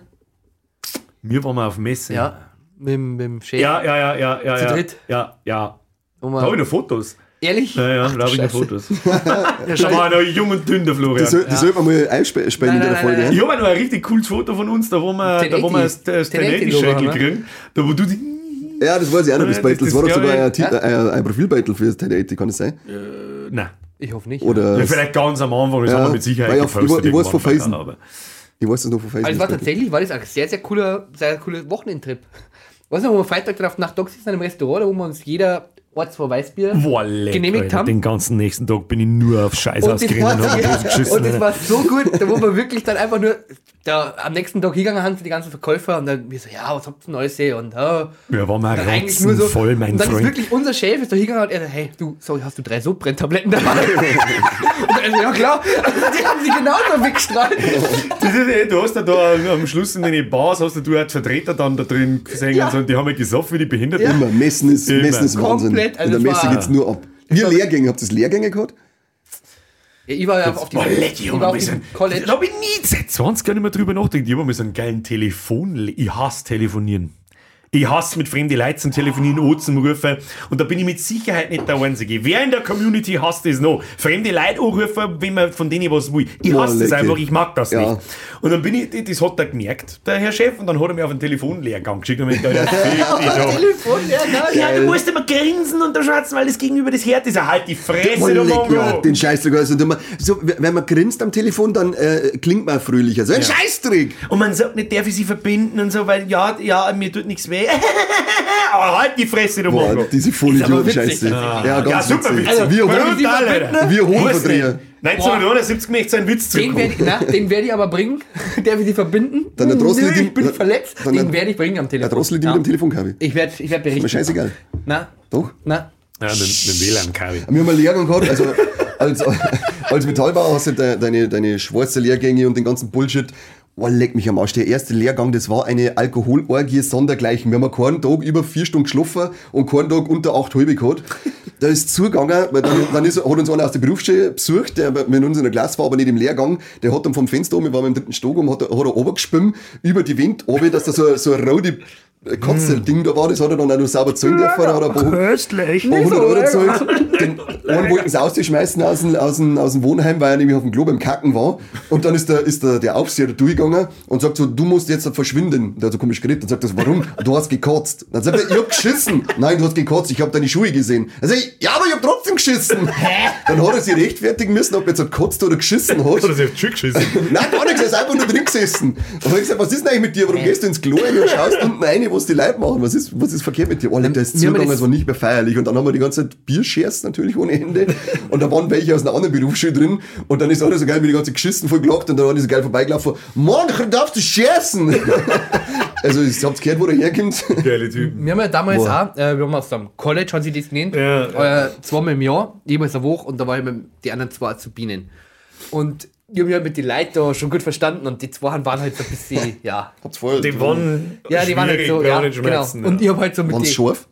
S2: wir waren mal auf Messe.
S1: Ja. Mit, dem- mit dem Chef.
S2: Ja, ja, ja, ja, ja.
S1: Zu
S2: ja.
S1: dritt?
S2: Ja, ja. Da habe ich
S1: wir,
S2: noch Fotos.
S1: ehrlich?
S2: Ja, ja,
S1: Ach,
S2: da habe ich noch. Fotos. da war noch jung und dünn, der Florian.
S3: Das, soll, das sollte man mal einspielen in
S1: Nein,
S3: der
S1: nein,
S3: Folge.
S1: nein,
S3: ja?
S2: Ich habe noch ein richtig cooles Foto von uns, da wo wir, da wo wir das, das
S1: 1080
S2: 1080
S1: Logo haben,
S2: kriegen. Da wo du die.
S3: Ja, das weiß ich auch noch, das
S2: Ja,
S3: Beitel.
S2: das
S3: Das war doch sogar ein, ein, ein Profilbeitel für das 1080, kann das sein?
S2: Nein.
S1: Ich hoffe nicht.
S3: Oder,
S2: Ja, vielleicht ganz am Anfang, das
S3: Ja,
S2: haben wir mit Sicherheit
S3: ich- ich weiß- ich weiß von Felsen. ich weiß das noch von Facebook.
S1: Also es war tatsächlich, war das ein sehr, sehr cooler, sehr cooler Wochenendtrip. Weißt du, wo wir Freitag drauf nach Dog sitzen in einem Restaurant, wo wir uns jeder Ort zwei Weißbier
S2: Boah, leck,
S1: genehmigt
S2: Alter.
S1: haben.
S2: Den ganzen nächsten Tag bin ich nur auf Scheiß
S1: Und das,
S2: ausgerannt
S1: war,
S2: und habe bloß geschissen.
S1: und das war so gut, da wo wir wirklich dann einfach nur da am nächsten Tag hingegangen haben für die ganzen Verkäufer und dann wir so, ja, was habt ihr Neues hier? Und ja,
S2: Ja, war mal
S1: dann eigentlich nur so.
S2: voll, mein
S1: und dann
S2: Freund.
S1: ist wirklich unser Chef ist da hingegangen und er so, hey, du, sorry, hast du drei Sodbrenntabletten dabei? und er so, ja klar, die haben sie genauso weggestrahlt.
S2: Ist, du hast ja da am Schluss in den Bars, hast du, du als Vertreter dann da drin gesehen
S1: Ja.
S2: und, so, und die haben ja gesoffen wie die Behinderten.
S1: Ja.
S3: Immer, Messen ist,
S2: Immer.
S3: Messen ist Wahnsinn.
S1: Komplett, also
S3: In der
S1: es
S3: Messe
S1: war-
S3: geht's nur ab. Wir Lehrgänge, habt ihr das Lehrgänge gehabt?
S1: Ja, ich war ja auf die,
S2: leck,
S1: ich
S2: Junge,
S1: war auf die College.
S2: da habe ich nie seit 20 Jahren nicht mehr drüber nachgedacht. Ich habe mal so einen geilen Telefon. Ich hasse telefonieren. Ich hasse mit fremden Leuten zum Telefonieren, O zum Rufen. Und da bin ich mit Sicherheit nicht der Einzige. Wer in der Community hasst das noch? Fremde Leute anrufen, wenn man von denen was will. Ich hasse das
S3: leck.
S2: einfach, ich mag das
S3: Ja.
S2: nicht. Und dann bin ich, das hat er gemerkt, der Herr Chef, und dann hat er mir auf einen Telefonlehrgang geschickt und ich dachte, fick dich doch.
S1: Telefon, ja.
S2: Ja, du musst immer grinsen und da schaut's, weil das gegenüber das Herd ist. Ja, Halt die Fresse,
S3: Oh,
S2: du
S3: leck, ja,
S2: Mongo!
S3: den. Also, wenn man- so, wenn man grinst am Telefon, dann äh, klingt man fröhlicher. So ein Scheißdreck!
S2: Und man sagt nicht, darf ich sie verbinden und so, weil ja, ja, mir tut nichts weh. Aber halt die Fresse, du Mongo.
S3: diese Vollidioten-Scheiße.
S1: witzig.
S3: Ja,
S2: Ja,
S3: ganz
S2: super
S3: witzig. Wir
S1: Also, die verbinden,
S2: Alter.
S3: wir
S2: Muss
S3: Hochverdreher.
S2: nicht. 1979 möchte sein Witz
S1: Den werde ich, den werde ich aber bringen. Der will sie verbinden.
S3: Dann der Drossel
S1: Nö,
S3: die-
S1: ich bin verletzt.
S3: dann
S1: Den
S3: der-
S1: werde ich bringen am
S3: Der
S1: Telefon.
S3: Drossel, die
S1: ja.
S3: mit dem Telefonkabel.
S1: Ich werde ich werd
S3: Mir
S1: berichten.
S3: scheißegal.
S1: Na,
S3: Doch.
S1: na.
S2: Ja, mit, mit WLAN-Kabel.
S3: Wir haben einen Lehrgang gehabt, also als, als Metallbauer hast du de, deine, deine schwarze Lehrgänge und den ganzen Bullshit. Oh, leck mich am Arsch. Der erste Lehrgang, das war eine Alkoholorgie sondergleichen. Wir haben keinen Tag über vier Stunden geschlafen und keinen Tag unter acht halbe gehabt. Da ist zugegangen, weil dann, dann ist, hat uns einer aus der Berufsschule besucht, der mit uns in der Klasse war, aber nicht im Lehrgang. Der hat dann vom Fenster oben, wir waren im dritten Stock oben, hat, hat er runtergespimmt, über die Wind, oben, dass da so, so ein rote Kotzel-Ding da war, das hat er dann auch noch sauber zahlen dürfen. Hat er paar-
S2: Köstlich.
S3: Oh, 100 Euro gezahlt. Den einen wollten sie ausschmeißen aus dem, aus, dem, aus dem Wohnheim, weil er nämlich auf dem Klo beim Kacken war. Und dann ist der, ist der, der Aufseher da durchgegangen und sagt so, du musst jetzt verschwinden. Der hat so komisch geredet und sagt das, warum? Du hast gekotzt. Dann sagt er, ich hab geschissen. Nein, du hast gekotzt, ich habe deine Schuhe gesehen. Dann sag ich, ja, aber ich hab trotzdem trotzdem geschissen. Dann hat er sich rechtfertigen müssen, ob er jetzt gekotzt oder geschissen hat.
S2: Oder sie hat schon geschissen.
S3: Nein, gar nichts, er ist einfach nur drin gesessen. Und dann hab ich gesagt, was ist denn eigentlich mit dir? Warum gehst du ins Klo rein und schaust unten rein, was die Leute machen? Was ist, was ist verkehrt mit dir? Oh, der ist zugegangen,
S1: das-
S3: es war nicht mehr feierlich. Und dann haben wir die ganze Zeit Bierschers natürlich ohne Ende. Und da waren welche aus einer anderen Berufsschule drin. Und dann ist einer so geil mit die ganze Geschissen voll gelockt. Und dann waren die so geil vorbeigelaufen. Mann, darfst du scherzen? Also, ihr habt gehört, wo der herkommt.
S2: Geile Typen.
S1: Wir haben ja damals
S3: Boah.
S1: auch, äh, wir haben aus dem College, haben sie das genannt,
S2: Ja,
S1: äh, zweimal im Jahr, jeweils eine Woche und da war ich mit die anderen zwei Azubinen. Und ich habe mich halt mit den Leuten da schon gut verstanden und die zwei waren halt so ein bisschen, ja.
S3: Habt's voll.
S2: Die waren.
S1: Ja, die waren halt so,
S2: waren
S1: ja, genau.
S2: schmerzen,
S1: Und ich habe halt so mit
S3: Waren's
S1: denen,
S3: scharf?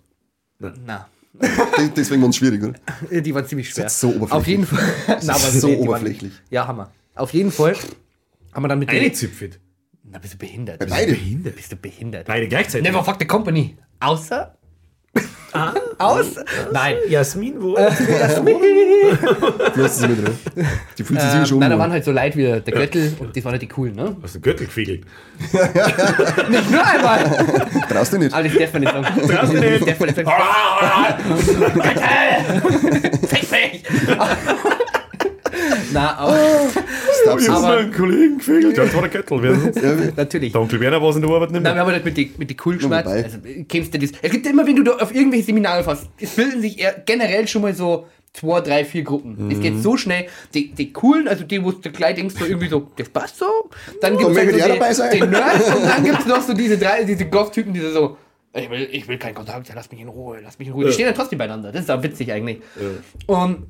S1: na,
S3: De- Deswegen waren es schwierig, oder?
S1: die waren ziemlich schwer.
S3: ist so oberflächlich.
S1: Auf jeden Fall. Na, aber
S3: ist so
S1: die waren-
S3: oberflächlich.
S1: Ja, Hammer. Auf jeden Fall haben wir dann mit
S2: Eine
S1: denen,
S2: Zipfit.
S1: Na, bist du behindert?
S3: Beide.
S1: Bist du behindert?
S2: Beide gleichzeitig.
S1: Never fuck the company. Außer? Außer? Nein.
S2: Jasmin, wo?
S3: Lassen Sie mit drin. Die fühlt sich
S1: Ähm,
S3: schon
S1: nein, da waren halt so Leute wie der Göttel und das waren halt die coolen, ne?
S2: Hast du Gürtel gefegelt?
S1: Nicht nur einmal!
S3: Traust du nicht?
S1: Aber das darf man nicht sagen.
S2: Darfst du nicht?
S1: Das darf man nicht sagen. Fick mich! Na, aber
S3: Darfst
S2: Ich
S3: du
S2: hab
S1: Aber-
S2: meinen Kollegen gefegelt. Ja, das war der Göttel. Wer sonst?
S3: Ja,
S1: natürlich.
S2: Der Onkel Werner war in der Arbeit nicht
S1: Nein, wir
S2: mehr.
S1: haben halt mit die, mit die Schmerz.
S3: dabei.
S1: Also, du das? Es gibt immer, wenn du da auf irgendwelche Seminare fährst, es bilden sich eher generell schon mal so zwei, drei, vier Gruppen. Es
S3: Mhm.
S1: geht so schnell. Die, die coolen, also die, wo du gleich denkst, so irgendwie so, das passt so. Dann gibt es halt
S3: möchte
S1: so
S3: ich auch dabei sein?
S1: den, den Nerd und dann gibt es noch so diese drei, diese Goth-Typen, die so, ich will, ich will keinen Kontakt, ja, lass mich in Ruhe, lass mich in Ruhe. Die stehen dann trotzdem beieinander. Das ist auch witzig eigentlich. Und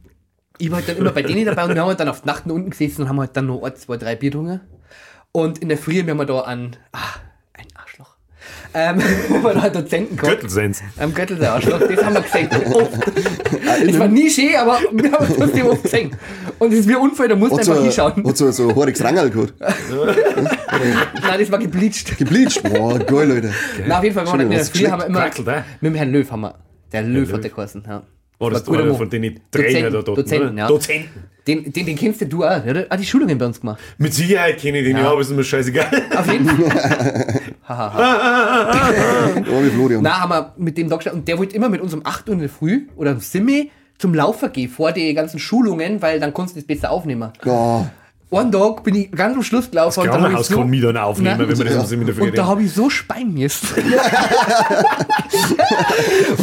S1: ich war halt dann immer bei denen dabei und wir haben halt dann auf Nacht unten gesessen und haben halt dann nur ein, zwei, drei Bier getrunken. Und in der Früh haben wir da an, ah, ein Arschloch. Ähm, haben wir da einen Dozenten gehabt.
S2: Göttelsens.
S1: Am Göttel der Arschloch, das haben wir gesehen. Oft. Es war nie schön, aber wir haben es trotzdem oft gesehen. Und es ist wie ein Unfall, da musst du
S3: so,
S1: einfach
S3: ein-
S1: hinschauen.
S3: hat so, so ein Horix Rangel gehabt.
S1: Nein, das war gebleached.
S3: Gebleached. Boah, geil, Leute.
S1: Na, auf jeden Fall, wir waren in der Früh haben wir immer
S2: äh?
S1: mit dem Herrn Löw haben wir. Der Löw
S2: Löw.
S1: hat der geheißen, ja.
S2: War das
S1: War guter
S2: einer von denen Trainer da dort?
S1: Dozenten,
S2: oder?
S1: ja.
S2: Dozenten.
S1: Den, den, den kennst du auch, oder? Ah, die Schulungen bei uns gemacht.
S2: Mit Sicherheit kenne ich den, ja, aber ist mir scheißegal.
S1: Auf jeden Fall.
S3: Oh, wie Florian.
S1: Na, haben wir mit dem Doktor, und der wollte immer mit uns um 8 Uhr in der Früh oder um Simme zum Laufen gehen, vor die ganzen Schulungen, weil dann konntest du das besser aufnehmen.
S3: Oh,
S1: Einen Tag bin ich ganz am Schluss gelaufen und da hab ich
S2: Krankenhaus kann mich dann aufnehmen,
S1: Nein.
S2: wenn man das
S3: Ja.
S2: im Seminar
S1: Und da habe ich so Spein müssen.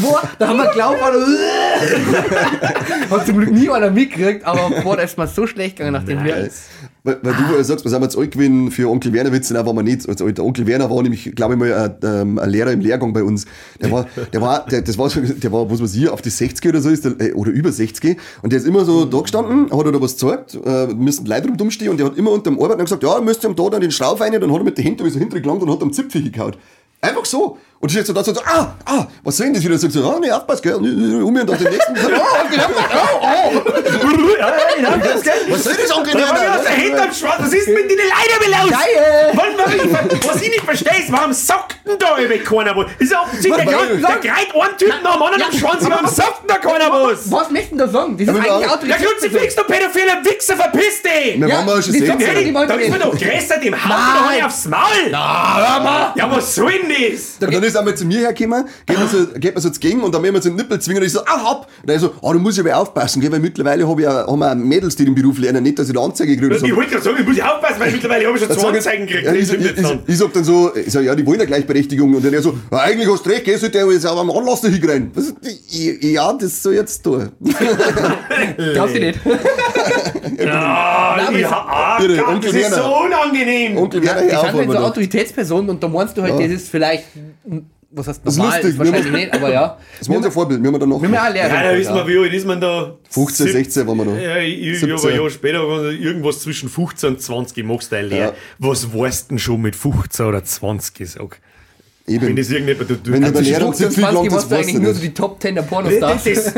S1: boah, da haben wir geglaubt, hat zum Glück nie einer mitgekriegt, aber boah, da ist mir so schlecht gegangen nach dem Bier.
S3: Weil, weil du äh, sagst, wir sind jetzt alt gewesen für Onkel Werner Witze, nein, waren wir nicht. Also, der Onkel Werner war nämlich, glaube ich mal, ein, ähm, ein Lehrer im Lehrgang bei uns. Der war, der war, der, das war, so- der war, was weiß ich, auf die 60 oder so ist, der, äh, oder über 60. Und der ist immer so da gestanden, hat er da was gezeigt, äh, müssen Leute rum stehen und der hat immer unter dem Arbeiten gesagt, ja, müsst ihr ihm da dann den Schrauf rein, dann hat er mit den Händen so hinten gelangt und hat am Zipfel gekaut. Einfach so. Und steht so da so, so, ah, ah, was denn das wieder? So, ah, nee, aufpass, gell, um mir und auf den nächsten. Oh, oh, was soll das, Onkel Werner?
S2: hinterm Schwanz, was ist mit den Leiden los?
S1: Geil!
S2: Ich, was ich nicht verstehe, ist, warum sagt denn da über keiner was? Ist ja offensichtlich, der, greit einen Typen nach dem anderen am Schwanz, warum sagt denn da keiner was?
S1: Was denn da sagen? Das ist eigentlich
S2: Der
S1: Autorität.
S2: Kruzifix, du pädophiler Wichser, verpiss dich!
S3: Wir
S1: Ja,
S3: waren mal schon
S1: die
S3: 60.
S1: sagen-
S2: Hey,
S1: die wollen
S2: da ist mir doch größer dem
S1: Nein.
S2: doch nicht aufs Maul! Ja, was soll denn das?
S3: Dann ist einmal zu mir hergekommen, geht mir so, geht mir so entgegen und dann will man so einen Nippel zwingen und ich so, ah, hopp! Und er so, ah, du musst aber aufpassen, gell, weil mittlerweile hab ich auch, haben wir auch Mädels, die den Beruf lernen, nicht, dass ich da Anzeige kriege.
S2: Ich wollte gerade sagen, ich muss ja aufpassen, weil mittlerweile habe ich schon
S3: Dann
S2: zwei
S3: ich-
S2: Anzeigen gekriegt.
S3: Ja, ich, ich, ich,
S2: dann.
S3: ich sag dann so, ich sag, ja, die wollen ja Gleichberechtigung. Und dann er so, ja, eigentlich hast du recht, geh, sollte jetzt aber am Anlass da die- Ja, das soll jetzt tun.
S1: Glaubst du nicht?
S2: Ja,
S1: es-
S2: ah, das ist so unangenehm.
S3: Onkel
S1: Ja,
S3: Werner,
S1: halt so
S3: Alter.
S1: Autoritätspersonen und da meinst du halt,
S3: Ja.
S1: das ist vielleicht, was heißt
S3: Das ist
S1: normal,
S3: lustig,
S1: ist wahrscheinlich
S3: wir
S1: nicht, aber ja.
S3: Das war unser Vorbild, wir haben dann noch
S1: Wir haben ja auch Lehrer.
S2: Ja, da wissen wir, wie alt ist man da?
S3: 15,
S2: Sieb-
S3: 16 waren wir da.
S2: Ja, ich, ich
S3: 17.
S2: habe ein Jahr später irgendwas zwischen 15 und 20 machst du eine Lehre.
S3: Ja.
S2: Was weißt du denn schon mit 15 oder 20? Sag. Wenn
S3: Eben.
S2: das irgendjemand. Du, du,
S3: Wenn
S2: das,
S3: du-
S1: Zwischen
S3: Lehrer
S1: 15 und
S3: sind viel
S1: 20
S3: lang,
S1: warst
S3: das
S1: du eigentlich nur so die Top 10 der
S2: das,
S1: Pornostars.
S2: das,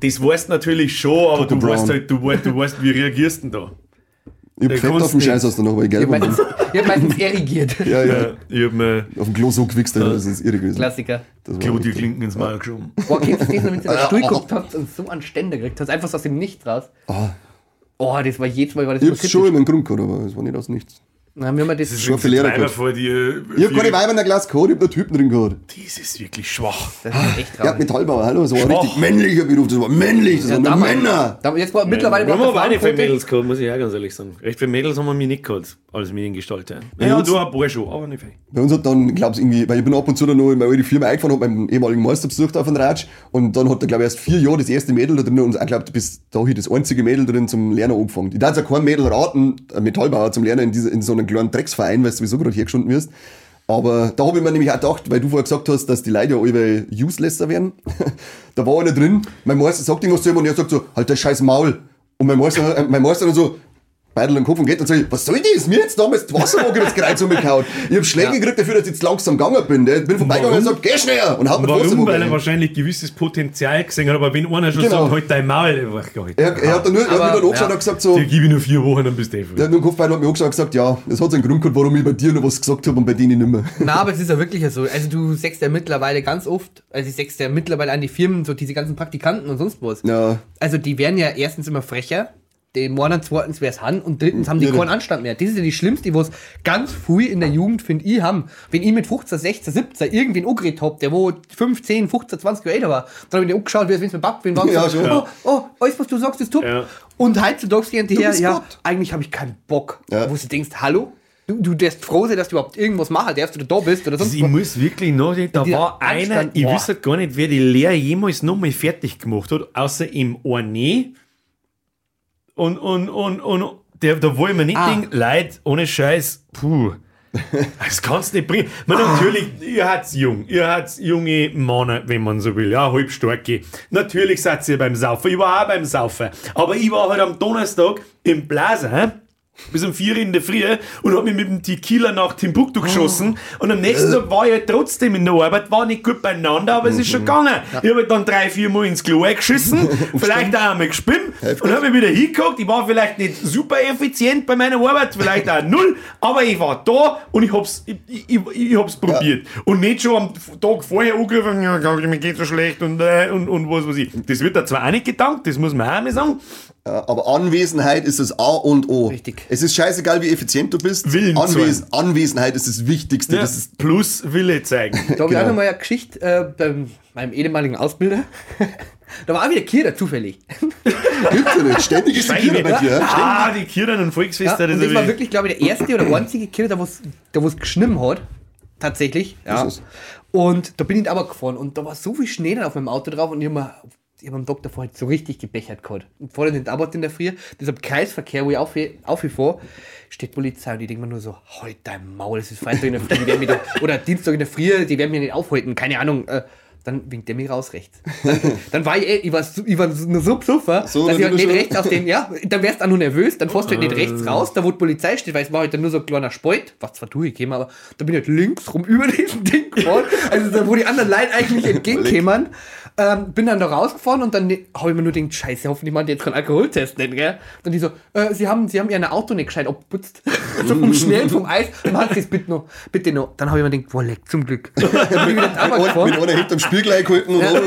S2: das weißt du natürlich schon, aber du weißt, halt, du, weißt, du weißt, wie reagierst du denn da?
S3: Ich hab Fett auf dem. Scheiß aus danach, weil ich
S1: Ich
S3: gelb
S1: hab
S3: war.
S1: meistens, ich hab meistens erigiert.
S3: Ja, ja.
S2: Ich hab mir
S3: Auf dem Klo so gewichst, das ist irre gewesen.
S1: Klassiker.
S2: Claudia
S3: richtig.
S2: Klinken ins Maul geschoben.
S1: Boah, kennst du das wenn du in den Stuhl geguckt hast und so einen Ständer gekriegt hast? Einfach so aus dem Nichts raus.
S3: Ah,
S1: Oh, das war jedes Mal, war das
S3: ich hab's schon immer einen Grund gehabt, aber es war nicht aus nichts.
S1: Haben wir mal das.
S2: Das ist
S3: Schon viel Lehrer gehabt.
S2: vor dir.
S3: Ich hab keine Weiber in ein Glas gehabt, ich hab nur Typen drin gehabt.
S2: Das ist wirklich schwach.
S1: das ist echt
S3: Ja,
S1: traurig.
S3: Metallbauer, hallo, das war ein
S2: Schwach.
S3: richtig männlicher Beruf, das war männlich, das
S1: Ja,
S3: waren nur Männer.
S1: Da, jetzt war mittlerweile
S4: wir haben aber auch
S1: der
S4: nicht viele
S1: Frauenquote-
S4: Mädels gehabt, muss ich auch ganz ehrlich sagen. Recht viele Mädels haben wir mich nicht gehabt, als Mediengestalter.
S3: Ja,
S2: Ja, du ein paar schon, aber nicht viel.
S3: Bei uns hat dann, glaub's irgendwie, weil ich bin ab und zu dann noch in meine alte Firma eingefahren, hab meinen ehemaligen Meister besucht auf den Ratsch und dann hat er, glaube ich, erst vier Jahre das erste Mädel da drin und ich glaube, bis dahin das einzige Mädel drin zum Lernen angefangen. Ich darf jetzt auch kein Mädel raten, ein Metallbauer zum Lernen in, diese, in so einem kleinen Drecksverein, weil du sowieso gerade hergeschunden wirst. Aber da habe ich mir nämlich auch gedacht, weil du vorher gesagt hast, dass die Leute ja alle uselesser werden. da war einer drin, mein Meister sagt irgendwas zu ihm und er sagt so, halt das scheiß Maul. Und mein Meister, äh, mein Meister dann so, Beidel den Kopf und geht und sagt, was soll das? Mir jetzt damals die Wasserwaage das Kreuz umgekaut. Ich hab Schläge gekriegt dafür, dass ich jetzt langsam gegangen bin. Der bin vorbeigegangen und
S2: Warum?
S3: sagt, geh schneller! Und haut mir
S2: Warum? Weil er wahrscheinlich gewisses Potenzial gesehen hat, aber wenn einer schon
S3: Genau.
S2: sagt, halt dein Maul, ach Gott.
S3: Er, er hat dann nur, er hat
S1: Aber,
S3: mir dann angeschaut
S1: ja.
S3: und gesagt so,
S2: Dir gebe ich nur vier Wochen, dann bist du eh
S3: der
S2: voll.
S3: hat mir angeschaut und gesagt, ja, es hat seinen Grund gehabt, warum ich bei dir noch was gesagt habe und bei denen nicht mehr.
S1: Na, aber es ist ja wirklich so. Also du sagst ja mittlerweile ganz oft, also ich sagst ja mittlerweile an die Firmen, so diese ganzen Praktikanten und sonst was.
S3: Ja,
S1: Also die werden ja erstens immer frecher, die meinen zweitens wer es han und drittens haben die
S3: Ja,
S1: keinen Anstand mehr. Das ist ja die schlimmste, was ganz früh in der Jugend, finde ich, haben. Wenn ich mit 15, 16, 17 irgendwen angeredet hab, der wo 15, 15, 20 Jahre älter war, dann habe ich den angeschaut, wie es mit Back bin, war
S3: Ja,
S1: ja,
S3: schon.
S1: oh, oh, alles was du sagst, ist top.
S4: Ja.
S1: Und heutzutage gehen die her, ja,
S3: Gott.
S1: eigentlich habe ich keinen Bock.
S3: Ja.
S1: Wo du denkst, hallo? Du, du darfst froh sein, dass du überhaupt irgendwas machen darfst oder da bist oder sonst
S2: Also ich muss wirklich nachdenken, da war einer,
S1: Anstand,
S2: ich
S1: boah.
S2: wüsste gar nicht, wer die Lehre jemals nochmal fertig gemacht hat, außer im Orne. Und, und, und, und der, da wollen wir nicht
S1: Ah.
S2: denken, Leute, ohne Scheiß, puh. Das kannst du nicht bringen. Man, natürlich, ihr habt's jung, ihr habt's junge Männer, wenn man so will, ja, halbstarke. Natürlich seid ihr beim Saufen, ich war auch beim Saufen. Aber ich war halt am Donnerstag im Blasen, hä? Bis um 4 Uhr in der Früh und hab mich mit dem Tequila nach Timbuktu geschossen. Und am nächsten Tag war ich halt trotzdem in der Arbeit, war nicht gut beieinander, aber es ist schon gegangen. Ich habe halt dann drei, vier Mal ins Klo geschissen, vielleicht auch einmal gespimmt und habe mich wieder hingeguckt. Ich war vielleicht nicht super effizient bei meiner Arbeit, vielleicht auch null, aber ich war da und ich hab's, ich, ich, ich, hab's probiert. Und nicht schon am Tag vorher angerufen, ja, mir geht so schlecht und, äh, und, und was weiß ich. Das wird da zwar auch nicht gedankt, das muss man auch einmal sagen.
S3: Ja, aber Anwesenheit ist das A und O.
S1: Richtig.
S3: Es ist scheißegal, wie effizient du bist.
S2: Willen
S3: Anwes Anwesenheit ist das Wichtigste.
S2: Ja,
S3: Das ist,
S2: plus Wille zeigen.
S1: Da habe ich
S3: Genau.
S1: auch noch mal eine Geschichte äh, bei meinem ehemaligen Ausbilder. da war auch wieder Kira zufällig.
S3: gibt's ja nicht. Ständig ist die Kinder bei dir. ja?
S2: Ah, die Kirchen und
S1: Ja,
S2: Volksfeste,
S1: und
S2: das
S1: das war
S2: ich-
S1: wirklich, glaube ich, der erste oder einzige Kira, der was, der was geschnitten hat. Tatsächlich. Ja.
S3: Ist es.
S1: Und da bin ich aber gefahren und da war so viel Schnee dann auf meinem Auto drauf und ich habe mir ich hab am Tag davor halt so richtig gebechert gehabt. Und vorher den Arbeit in der Früh, deshalb Kreisverkehr, wo ich auf, aufgefahren, steht Polizei und ich denke mir nur so, halt dein Maul, es ist Freitag in der Früh, die werden mich da, oder Dienstag in der Früh, die werden mich nicht aufhalten, keine Ahnung. Äh, dann winkt der mich raus rechts. Dann, dann war ich, eh- ich war, ich war nur so psuffer,
S3: So,
S1: dass
S3: dann
S1: ich halt nicht rechts aus dem, ja, dann wärst du auch nur nervös, dann fährst du halt nicht rechts raus, da wo die Polizei steht, weil es war halt dann nur so ein kleiner Spalt, was zwar durchgekommen, aber da bin ich halt links rum über diesen Ding gefahren, also da, wo die anderen Leute eigentlich entgegenkämen, ähm, bin dann da rausgefahren und dann habe ich mir nur gedacht, scheiße, hoffentlich machen die jetzt keinen Alkoholtest nicht, gell? Dann die so, äh, sie haben, sie haben ihr Auto nicht gescheit abgeputzt, so vom Schnee und vom Eis, machen sie es bitte noch, bitte noch. Dann habe ich mir gedacht, boah, leck, zum Glück. Dann bin ich wieder gefahren.
S3: mit einer hinterm Spiegel eingehalten und gerade.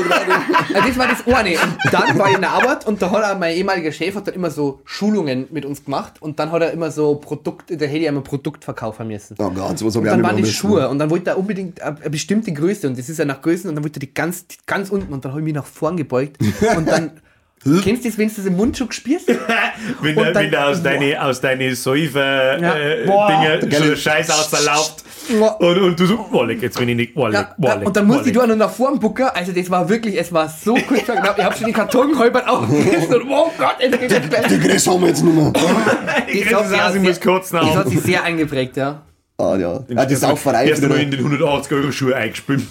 S1: Also das war das eine. Und dann war ich in der Arbeit und da hat er, mein ehemaliger Chef hat dann immer so Schulungen mit uns gemacht und dann hat er immer so Produkte, da hätte ich einmal Produkt verkaufen müssen.
S3: Oh Gott, sowas hab
S1: Und
S3: ich auch
S1: dann waren die Schuhe und dann wollte er unbedingt eine eine bestimmte Größe und das ist ja nach Größen und dann wollte er die ganz, die ganz unten und dann habe ich mich nach vorn gebeugt und dann, kennst du das, wenn du das im Mundschutz spürst?
S2: Wenn,
S1: dann-
S2: wenn der aus deine, aus deine Säufe
S1: Ja.
S2: äh, so Scheiß auserlaubt und, und du so, Walleck, jetzt bin ich nicht Walleck,
S1: Ja,
S2: Walleck.
S1: und dann musste ich da noch nach vorn bucken. Also das war wirklich, es war so kurz vor knapp. Ich habe schon den Karton halbert aufgegessen und oh Gott, es geht jetzt gleich.
S3: Die Größe haben wir jetzt nicht mehr.
S1: Das sich
S2: aus,
S1: auch
S2: ich muss kotzen
S1: Das hat
S2: auch.
S1: sich sehr eingeprägt, ja.
S3: Ah ja. ja die Sauferei.
S2: Erst
S3: wieder
S2: einmal in den 180 Euro Schuhe eingespielt.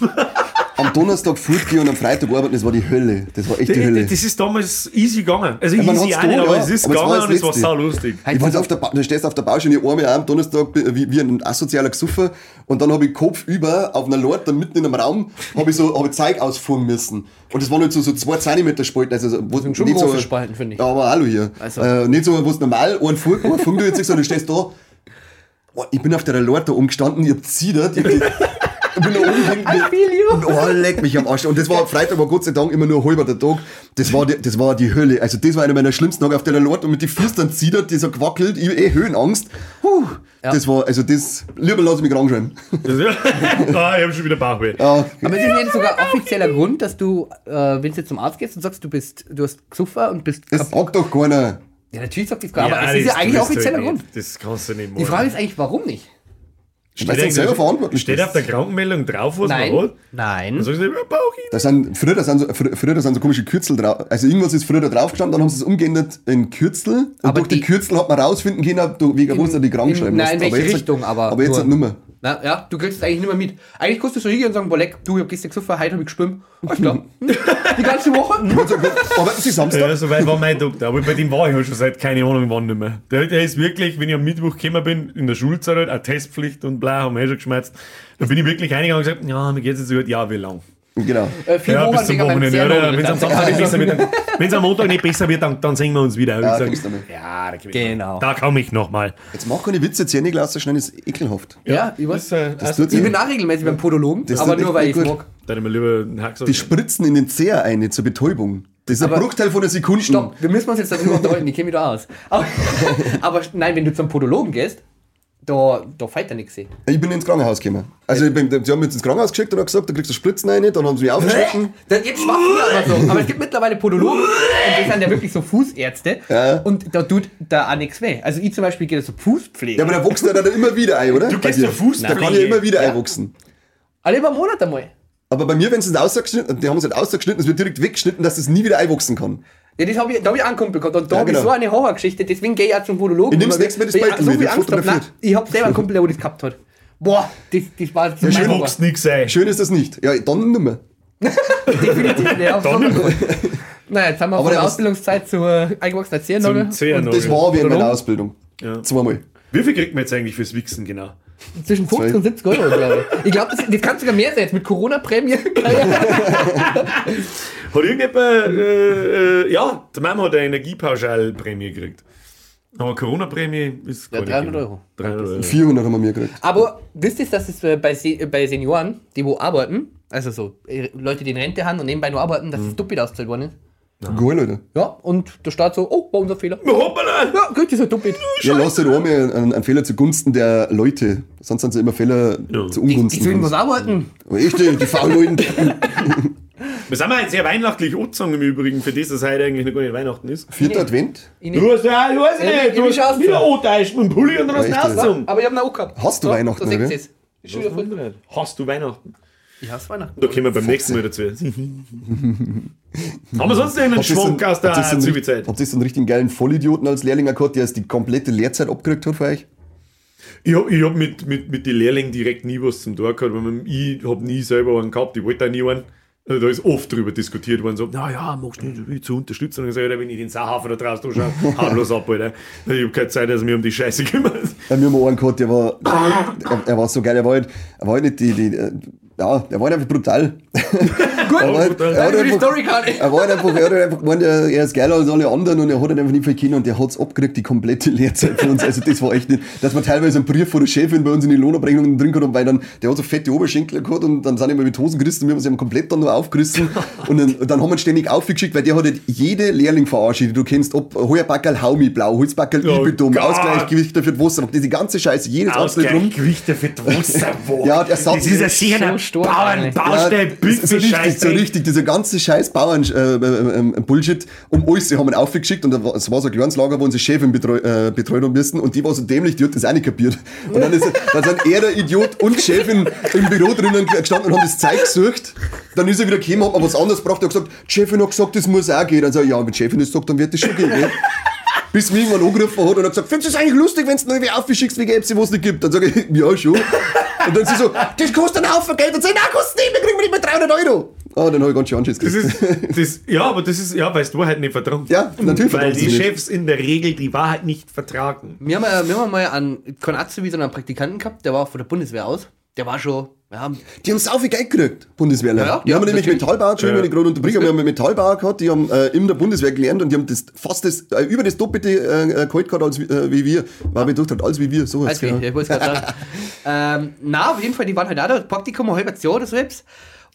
S3: Am Donnerstag fortgehen und am Freitag arbeiten, das war die Hölle. Das war echt die Hölle.
S2: Das ist damals easy gegangen. Also
S3: Ja,
S2: easy auch nicht, aber
S3: ja.
S2: es ist
S3: Aber es
S2: gegangen
S3: das
S2: und es war sau lustig.
S3: Ich war auf der ba du stehst auf der Baustelle, ich einmal am Donnerstag wie, wie ein asozialer Gesuffer und dann habe ich Kopf über auf einer Lorte mitten in einem Raum habe ich so hab ich Zeug ausfuhren müssen. Und das waren halt so, so zwei Zentimeter Spalten, also wo
S1: sind schon
S3: nicht so,
S1: große Spalten, finde ich.
S3: Ja, aber hallo hier.
S1: Also.
S3: Äh, nicht so, wo es normal ein Fuhr, ein jetzt sondern du stehst da. Oh, ich bin auf der Lorte umgestanden, ich hab zidert, ich hab Ich bin hin. Oh, leck mich am Arsch. Und das war, Freitag war Gott sei Dank immer nur ein halber Tag. Das war, die, das war die Hölle. Also das war einer meiner schlimmsten Tage auf der Lord und mit den Füßen dann die so gewackelt, ich hab eh Höhenangst. Puh, Das war, also das, lieber lass ich mich krank schreiben.
S2: Das, ah, ich habe schon wieder Bauchweh.
S3: Ja,
S1: Aber ist nicht sogar offizieller Grund, dass du, äh, wenn du jetzt zum Arzt gehst und sagst, du bist, du hast gesoffen und bist
S3: das sagt doch keiner.
S1: Ja, natürlich sagt das keiner, aber es ist ja
S2: das
S1: eigentlich offizieller
S2: nicht.
S1: Grund.
S2: Das kannst du nicht machen.
S1: Die Frage ist eigentlich, warum nicht?
S3: Weil du selber verantwortlich
S2: Steht auf der Krankenmeldung drauf, was
S1: Nein.
S2: man hat?
S1: Nein.
S2: Dann sagst du.
S3: Da sind, früher, sind so, fr- früher sind so komische Kürzel drauf. Also irgendwas ist früher da drauf gestanden, dann haben sie es umgeändert in Kürzel. Und
S1: Aber
S3: durch die,
S1: die-
S3: Kürzel hat man rausfinden können, du, wegen was du die krank schreiben
S1: nein, in welche
S3: jetzt-
S1: Richtung, aber
S3: Aber jetzt
S1: nur-
S3: nicht mehr.
S1: Na, ja, du kriegst es eigentlich nicht mehr mit. Eigentlich kannst du so hingehen und sagen, boah, leck, du, ich hab gestern gesoffen, heute hab ich geschwimmt. Alles klar. Hm, Die ganze Woche.
S3: Arbeiten Sie Samstag?
S2: Ja, so weit war mein Doktor. Aber bei dem war ich halt schon seit keine Ahnung wann nicht mehr. Der, der ist wirklich, wenn ich am Mittwoch gekommen bin, in der Schulzeit halt, auch Testpflicht und bla, haben wir eh schon geschmerzt. Da bin ich wirklich reingegangen und gesagt, ja, mir geht's jetzt so gut, ja, wie lang?
S3: Genau.
S1: Äh, vier
S2: Ja, bis zum Wochenende. Ja. Wenn es am
S1: Das-
S2: Samstag nicht besser wird, dann, wenn's am Montag nicht besser wird, dann, dann sehen wir uns wieder.
S3: Ja,
S2: Ich sag, ja da, komm
S1: Genau.
S2: da komme ich nochmal.
S3: Jetzt mach keine Witze, Zähne auszuschneiden ist ekelhaft.
S1: Ja, ich weiß.
S2: äh,
S3: Das tut
S1: Ich bin
S3: sich.
S1: auch regelmäßig beim Podologen,
S3: Das
S1: aber nur weil ich mag.
S2: da hätte ich mir lieber einen Hacksack.
S3: Die spritzen in den Zeher ein zur Betäubung. Das ist ein
S1: Aber-
S3: Bruchteil von einer Sekunde.
S1: Stopp, wir müssen uns jetzt darüber unterhalten, ich kenne mich da aus. Aber, aber nein, wenn du zum Podologen gehst, da, da fällt ja nichts.
S3: Ich bin ins Krankenhaus gekommen. Also ich bin, sie haben mich ins Krankenhaus geschickt und haben gesagt, da kriegst du Spritzen rein, dann haben sie mich aufgeschnitten.
S1: Jetzt schwach aber so. Aber es gibt mittlerweile Podologen, und die sind ja wirklich so Fußärzte.
S3: Ja.
S1: Und da tut da auch nichts weh. Also ich zum Beispiel gehe zur Fußpflege.
S3: Ja, aber der wächst ja dann immer wieder ein, oder?
S2: Du
S3: Bei
S2: gehst
S3: dir.
S2: zur Fußpflege?
S3: Der kann ja immer wieder einwachsen.
S1: Alle über einen Monat einmal.
S3: Aber bei mir, wenn sie es ausgeschnitten, die haben es halt ausgeschnitten, es wird direkt weggeschnitten, dass es nie wieder einwachsen kann.
S1: Ja, das hab ich, da habe ich einen Kumpel gehabt. Und da
S3: Ja,
S1: habe ich
S3: genau.
S1: so eine Horrorgeschichte, deswegen gehe ich auch zum Podologen.
S3: Ich nehm's
S1: Immer,
S3: nächstes Mal das
S1: ich
S3: Beutel
S1: so
S3: mit,
S1: Angst habe. Nein, ich habe selber einen Kumpel, der wo das gehabt hat. Boah, das, das war so
S3: Ja, schön
S1: Horror.
S2: Nix sein.
S3: Schön ist das nicht. Ja, dann nicht mehr.
S1: Definitiv. Ja, naja, jetzt haben wir
S2: Aber
S1: von der Ausbildungszeit zur eingewachsenen Zehennagel.
S2: Zehennagel.
S3: Das war während meiner
S1: Podologen?
S3: Ausbildung.
S2: Ja.
S3: Zweimal.
S2: Wie viel kriegt man jetzt eigentlich fürs Wichsen genau?
S1: Zwischen 50 und 70 Euro, glaube ich. Ich glaube, das, das kann sogar mehr sein. Jetzt mit Corona-Prämie.
S2: Hat irgendjemand, äh, äh, ja, der Mama hat eine Energiepauschalprämie gekriegt. Aber Corona-Prämie ist
S1: Ja,
S2: gar nicht
S1: 300
S2: gegeben.
S1: Euro.
S2: 300 Euro.
S3: 400 haben wir mir gekriegt.
S1: Aber wisst ihr, dass es äh, bei, Se bei Senioren, die wo arbeiten, also so äh, Leute, die in Rente haben und nebenbei nur arbeiten, dass es doppelt ausgezahlt worden ist?
S3: Geil, Leute.
S1: Ja, und der Staat so, oh, war unser Fehler.
S2: Hoppala!
S1: Ja, kriegt ihr so doppelt.
S3: Ja, lass dir einmal einen, einen Fehler zugunsten der Leute. Sonst sind sie immer Fehler
S2: Ja.
S3: zu Ungunsten.
S1: die sollen was
S3: von uns.
S1: arbeiten.
S3: Echt, die, faulen Leute.
S2: Wir sind mal jetzt sehr weihnachtlich angezogen im Übrigen, für das, dass heute eigentlich noch gar nicht Weihnachten ist.
S3: Vierter Advent.
S1: Ich
S2: Du hast ja, du hast
S1: Ja,
S2: nicht, du hast wieder
S1: so?
S2: angetäuscht mit dem Pulli und dann hast du ihn
S3: Echt,
S2: ausgezogen.
S1: Aber ich hab ihn auch gehabt.
S3: Hast du Weihnachten,
S1: Da seht
S3: oder?
S1: ihr's. Ist schon wieder voll.
S2: Hast du Weihnachten?
S1: Ich hasse Weihnachten.
S2: Da kommen wir beim nächsten Mal dazu. Haben wir sonst einen
S3: Habt ihr so einen-
S2: Schwank aus der Zwiebelzeit?
S3: Habt ihr so einen richtigen geilen Vollidioten als Lehrling gehabt, der jetzt die komplette Lehrzeit abgekriegt hat für euch?
S2: Ich hab, ich hab mit, mit, mit den Lehrlingen direkt nie was zum Tun gehabt, weil ich hab nie selber einen gehabt, ich wollte auch nie einen. Also Da ist oft drüber diskutiert worden, so, na ja, magst du nicht zu unterstützen? Und ich sage, wenn ich den Sauhafen da draußen anschaue, hau bloß ab, Alter. Ich hab keine Zeit, dass ich mich um die Scheiße kümmert.
S3: Ja, wir haben einen gehabt, der war, er, er war so geil, er war halt, er war halt nicht die, die, äh, ja, er war halt einfach brutal.
S1: Gut,
S3: Er war halt,
S2: brutal.
S3: er hat
S1: die
S3: einfach,
S1: Storykarte.
S3: er war halt einfach, er hat einfach gemeint, er, er ist geiler als alle anderen und er hat halt einfach nicht viel können und der hat's abgekriegt, die komplette Lehrzeit für uns. Also das war echt nicht, dass wir teilweise einen Brief von der Chefin bei uns in die Lohnabrechnungen drin gehabt haben, weil dann, der hat so fette Oberschenkel gehabt und dann sind immer mit Hosen gerissen, wir haben sie haben komplett dann nur aufgerissen und dann, und dann haben wir ihn ständig aufgeschickt, weil der hat halt jede Lehrling verarscht, die du kennst, ob Heuerbackel Haumi Blau, Holzbackel
S2: Oh
S3: Ibidum,
S2: Gott.
S3: Ausgleichsgewichte für das Wasser, diese ganze Scheiße, jedes einzelne drum.
S2: Ausgleichgewichte für die Wasser.
S3: Ja, der Satz
S2: Das ist ein
S1: stark,
S2: Bauern,
S3: das ist so richtig, so richtig, dieser ganze scheiß Bauern äh, äh, äh, Bullshit um alles, sie haben ihn aufgeschickt und es war so ein kleines Lager, wo unsere Chefin betreu, äh, betreut haben müssen und die war so dämlich, die hat das auch nicht kapiert. Und dann, ist, dann sind er der Idiot und Chefin im Büro drinnen gestanden und haben das Zeug gesucht. Dann ist er wieder gekommen, hat mir was anderes gebracht, hat gesagt, Chefin hat gesagt, das muss auch gehen. Dann sag ich, ja, wenn Chefin das sagt, dann wird das schon gehen. Bis mich irgendwann angerufen hat und hat gesagt, findest du es eigentlich lustig, wenn du noch irgendwie aufschickst, wie gäbe es was nicht gibt? Dann sage ich, ja schon. Und dann sie so, das kostet einen Haufen Geld. Und ich, nein, kostet nicht, wir kriegen nicht mehr 300 Euro. Ah, dann habe ich ganz schön Anschiss
S2: Das
S3: gekriegt.
S2: ist, das, ja, aber das ist, ja, weil du Wahrheit nicht vertrauen.
S3: Ja, natürlich
S2: Weil
S3: vertrauen sie
S2: die
S3: nicht.
S2: Chefs in der Regel die Wahrheit nicht vertragen.
S1: Wir haben, ja- wir haben mal einen, keinen Azubi, sondern einen Praktikanten gehabt, der war von der Bundeswehr aus. Der war schon Ja,
S3: Die haben sau viel Geld gekriegt, Bundeswehrler.
S1: Ja,
S3: die
S1: ja,
S3: haben nämlich
S1: natürlich.
S3: Metallbau, Entschuldigung, wenn ich gerade unterbreche, wir haben Metallbau gehabt, die haben äh, in der Bundeswehr gelernt und die haben das fast das, äh, über das Doppelte äh, Gehalt gehabt als wie- äh, wie wir. War mir gedacht, als wie wir, so
S1: Als wir, ich wollte gerade sagen. ähm, na, auf jeden Fall, die waren halt auch da, Praktikum, ein halbes Jahr oder so jetzt.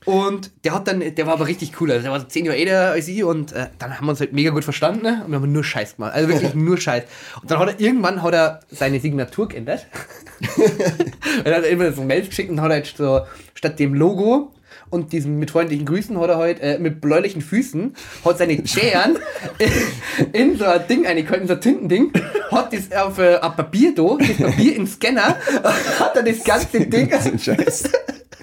S1: Und der hat dann, der war aber richtig cool. Also der war so zehn Jahre älter als ich und äh, dann haben wir uns halt mega gut verstanden ne? und wir haben nur Scheiß gemacht. Also wirklich nur Scheiß. Und dann hat er irgendwann hat er seine Signatur geändert. er hat immer so Mails geschickt und hat halt so statt dem Logo und diesen mit freundlichen Grüßen hat er halt äh, mit bläulichen Füßen hat seine Zähren in so ein Ding eingehalten, so ein Tintending, hat das auf äh, ein Papier da, das Papier im Scanner, hat er das ganze Ding
S3: Scheiß.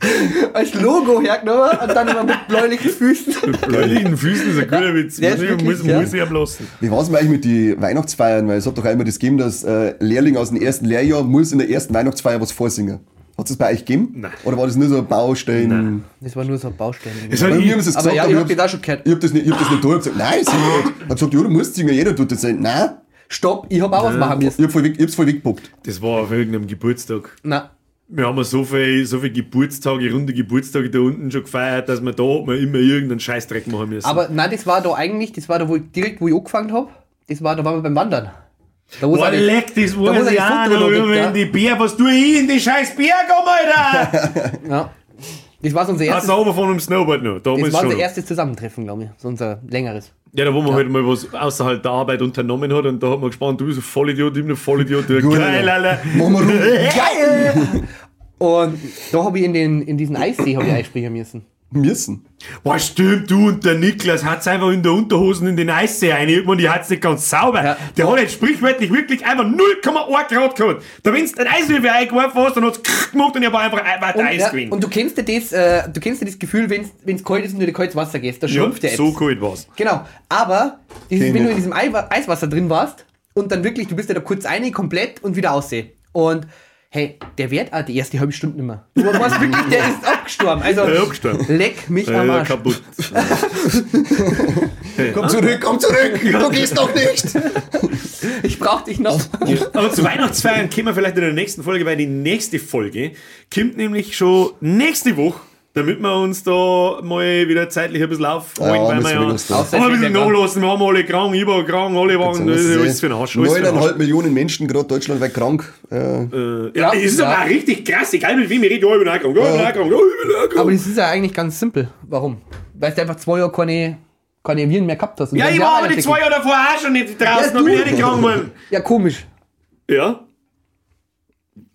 S1: als Logo hergenommen und dann immer mit bläulichen Füßen.
S2: Bläulichen Füßen ist ein guter Witz.
S1: der ist
S2: Muss ich- muss,
S1: ja.
S2: muss ich ablassen.
S3: Wie war es denn eigentlich mit den Weihnachtsfeiern? Weil es hat doch einmal das gegeben, dass äh, Lehrling aus dem ersten Lehrjahr muss in der ersten Weihnachtsfeier was vorsingen. Hat es das bei euch gegeben?
S2: Nein.
S3: Oder war das nur so ein Baustein?
S1: Das war nur so ein Baustellen.
S2: Es hat
S3: mir
S2: ich,
S3: haben sie es
S1: Aber
S3: gesagt,
S1: ja,
S3: aber
S1: ich
S3: ich
S1: hab
S3: hab,
S1: das auch schon gehört.
S3: ich hab das nicht, ich hab das nicht durch. Ich hab gesagt, nein, sing nicht. Hat gesagt, ja, du musst singen, jeder tut das. Nein,
S1: Stopp, ich hab auch was machen
S3: ich
S1: müssen.
S3: hab voll weg, ich hab's voll weggepackt.
S2: das war auf irgendeinem Geburtstag.
S1: Na,
S2: Wir haben so viele so viel Geburtstage, runde Geburtstage da unten schon gefeiert, dass wir da mal immer irgendeinen Scheißdreck machen müssen.
S1: aber nein, das war da eigentlich, das war da, wo ich, direkt wo ich angefangen hab. Das war, da waren wir beim Wandern. Da wo
S2: Boah, leck, das
S1: da
S2: weiß ich auch noch,
S1: da ja.
S2: in die Bier, was tue ich in die scheiß Bier, komm, Alter!
S1: Ja. Das war unser
S2: Ah,
S1: erstes,
S2: sauber von dem Snowboard noch,
S1: das
S2: damals
S1: war unser erstes Zusammentreffen, glaube ich. So unser längeres.
S2: Ja, da wo man halt mal was außerhalb der Arbeit unternommen hat und da hat man gespannt, du bist ein Vollidiot, ich bin ein Vollidiot, geil,
S3: Alter.
S2: Alter.
S1: Geil! Und da habe ich in, den, in diesen Eissee ich einspringen müssen.
S3: Müssen.
S2: Boah, stimmt, du und der Niklas hat's einfach in der Unterhosen in den Eissee rein. Irgendwann, die hat's nicht ganz sauber.
S1: Ja.
S2: Der hat jetzt sprichwörtlich wirklich einfach 0,1 Grad gehabt. Da wenn's den Eiswürfel eingeworfen hast, dann hat's gemacht und er war einfach weiter
S1: Und,
S2: Eis
S1: ja, und du kennst ja das, äh, du kennst ja das Gefühl, wenn es kalt ist und du in kaltes Wasser gehst, da
S2: ja,
S1: schrumpft der
S2: so kalt war's.
S1: Genau, aber dieses, wenn du
S3: ich.
S1: in diesem Ei Eiswasser drin warst und dann wirklich, du bist ja da kurz rein, komplett und wieder aussehen. Und hey, der wird auch die erste halbe Stunde nicht mehr. Du warst wirklich, der ist abgestorben. Also,
S2: Ja, abgestorben.
S1: leck mich am
S2: Äh,
S1: Arsch.
S2: kaputt.
S3: Komm zurück, komm zurück! Du gehst doch nicht!
S1: Ich brauch dich noch.
S2: Aber zu Weihnachtsfeiern kommen wir vielleicht in der nächsten Folge, weil die nächste Folge kommt nämlich schon nächste Woche, damit wir uns da mal wieder zeitlich ein bisschen aufholen,
S3: Ja,
S2: weil wir
S3: wir
S2: ja wir ein bisschen nachlassen, wir haben alle krank, ich war krank, alle waren, das ist alles für den Arsch. alles für den Arsch.
S3: 9,5 Millionen Menschen, gerade deutschlandweit krank. Äh,
S2: Äh, ja,
S1: Ja,
S2: ist
S1: ja.
S2: aber auch richtig krass, egal mit wem ich rede, ja, ich bin auch krank, ja, ich bin auch krank, ja, ich bin auch krank.
S1: Aber das ist ja eigentlich ganz simpel. Warum? Weil du einfach zwei Jahre keine, keine Viren mehr gehabt hast. Und
S2: Ja, ich war aber die zwei Jahre davor auch schon nicht draußen,
S1: Ja,
S2: da bin ich nicht krank geworden.
S1: Ja, komisch.
S2: Ja?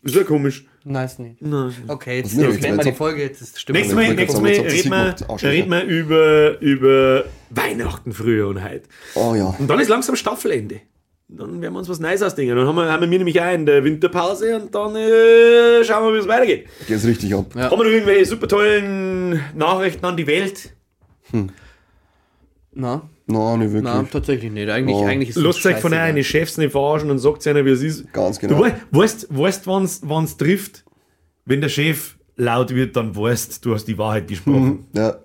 S2: Ist ja komisch.
S1: Nein, ist nicht.
S2: Nein.
S1: Okay, jetzt
S3: mir
S1: okay,
S3: jetzt
S1: beenden wir die Folge. Jetzt ist stimmt.
S2: Nächstes Mal, nächstes Mal reden wir, reden wir über, über Weihnachten früher und heute.
S3: oh ja.
S2: Und dann ist langsam Staffelende. Dann werden wir uns was Neues ausdenken. Dann haben wir, haben wir nämlich auch in der Winterpause und dann äh, schauen wir, wie es weitergeht.
S3: Geht's richtig ab.
S1: Ja.
S2: Haben wir noch irgendwelche super tollen Nachrichten an die Welt?
S1: Na,
S3: Nein, nicht wirklich.
S1: na, tatsächlich nicht. Eigentlich,
S3: Oh.
S1: eigentlich ist
S2: Lasst euch von euren Chefs nicht verarschen und sagt einer, wie es ist.
S3: Ganz
S2: Du
S3: genau.
S2: wei- weißt, weißt wann es trifft? Wenn der Chef laut wird, dann weißt du, hast die Wahrheit gesprochen.
S3: Ja.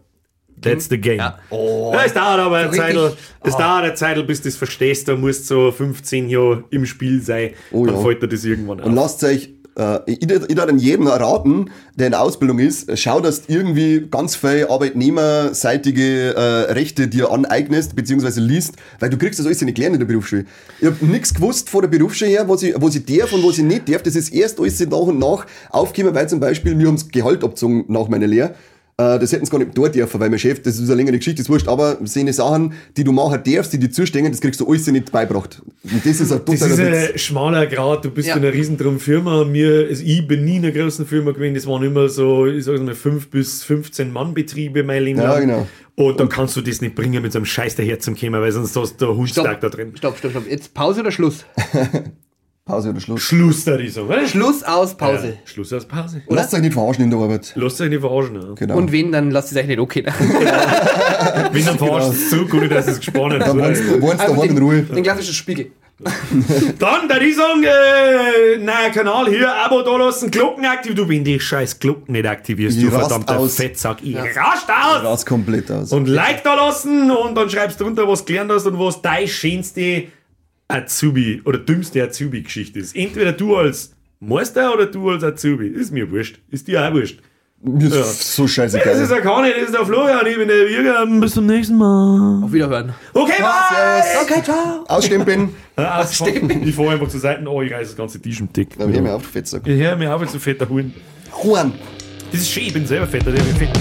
S2: That's the game.
S1: Ja. Oh.
S2: Ja, es dauert aber eine Zeit, es dauert eine Zeit, bis du das verstehst. Da musst so 15 Jahre im Spiel sein.
S3: Oh
S2: dann
S3: ja.
S2: fällt dir das irgendwann
S3: Und
S2: auf.
S3: lasst euch, äh, ich, ich an jedem raten, der in Ausbildung ist, schau, dass du irgendwie ganz viel arbeitnehmerseitige äh, Rechte dir aneignest, beziehungsweise liest, weil du kriegst das alles nicht gelernt in der Berufsschule. Ich hab nichts gewusst vor der Berufsschule her, was ich, was ich darf und was ich nicht darf. Das ist erst alles nach und nach aufgekommen, weil zum Beispiel, wir haben das Gehalt abgezogen nach meiner Lehre. Äh, Das hätten sie gar nicht dort dürfen, weil mein Chef, das ist eine längere Geschichte, ist wurscht, aber sind Sachen, die du machen darfst, die dir zustehen, das kriegst du alles nicht beibracht. Und das ist ein
S2: Das
S3: totaler
S2: ist
S3: Witz.
S2: ein schmaler Grad. Du bist
S1: Ja.
S2: in einer riesendrum Firma. Mir, also ich bin nie in einer großen Firma gewesen. Das waren immer so, ich sag mal, 5 bis 15 Mann-Betriebe mein Leben
S3: Ja, genau.
S2: Und dann kannst du das nicht bringen mit so einem Scheiß daher zum Kommen, weil sonst hast du Hundstag da drin.
S1: Stopp, stopp, stopp. Jetzt Pause oder Schluss?
S3: Pause oder Schluss.
S2: Schluss da, ich sagen, oder?
S1: Schluss aus Pause.
S2: Ja, Schluss aus Pause.
S3: Lasst euch nicht verarschen in der Arbeit.
S2: Lasst euch nicht verarschen. Ja.
S3: Genau.
S1: Und wen, dann lasst es euch nicht okay.
S2: Wenn dann verarscht es zurück, ohne dass es gespannt
S3: Dann wohnst
S2: ist.
S3: du wohnst
S1: Einfach
S3: daheim in
S1: den,
S3: Ruhe.
S1: den klassischen Spiegel.
S2: Dann, da ich sagen, äh, neuer Kanal hier, Abo da lassen, Glocken aktiv. Du, wenn die scheiß Glocken nicht aktivierst,
S3: Ich
S2: du verdammter
S3: aus.
S2: Fettsack. Ich rast aus!
S3: Rast komplett aus.
S2: Und Like da lassen und dann schreibst du drunter, was du gelernt hast und was deine schönste Azubi oder dümmste Azubi-Geschichte ist. Entweder du als Meister oder du als Azubi. Ist mir wurscht. Ist dir auch wurscht.
S3: Mir ist so
S2: Das ist
S3: scheißegal.
S2: der Conny, das ist der Florian, ich bin der Jürgen. Bis zum nächsten Mal.
S1: Auf Wiederhören.
S2: Okay, bye!
S3: Servus.
S1: Okay, ciao.
S3: Ausstempeln.
S2: Ah, ich fahre einfach zur Seite. Oh, ich reiß das ganze T-Shirt dick.
S3: Na, hör mir auf, Fettsack.
S2: Ich höre mir auf, ein fetter Huhn.
S3: Juan.
S2: Das ist schön, ich bin selber fetter, der fette.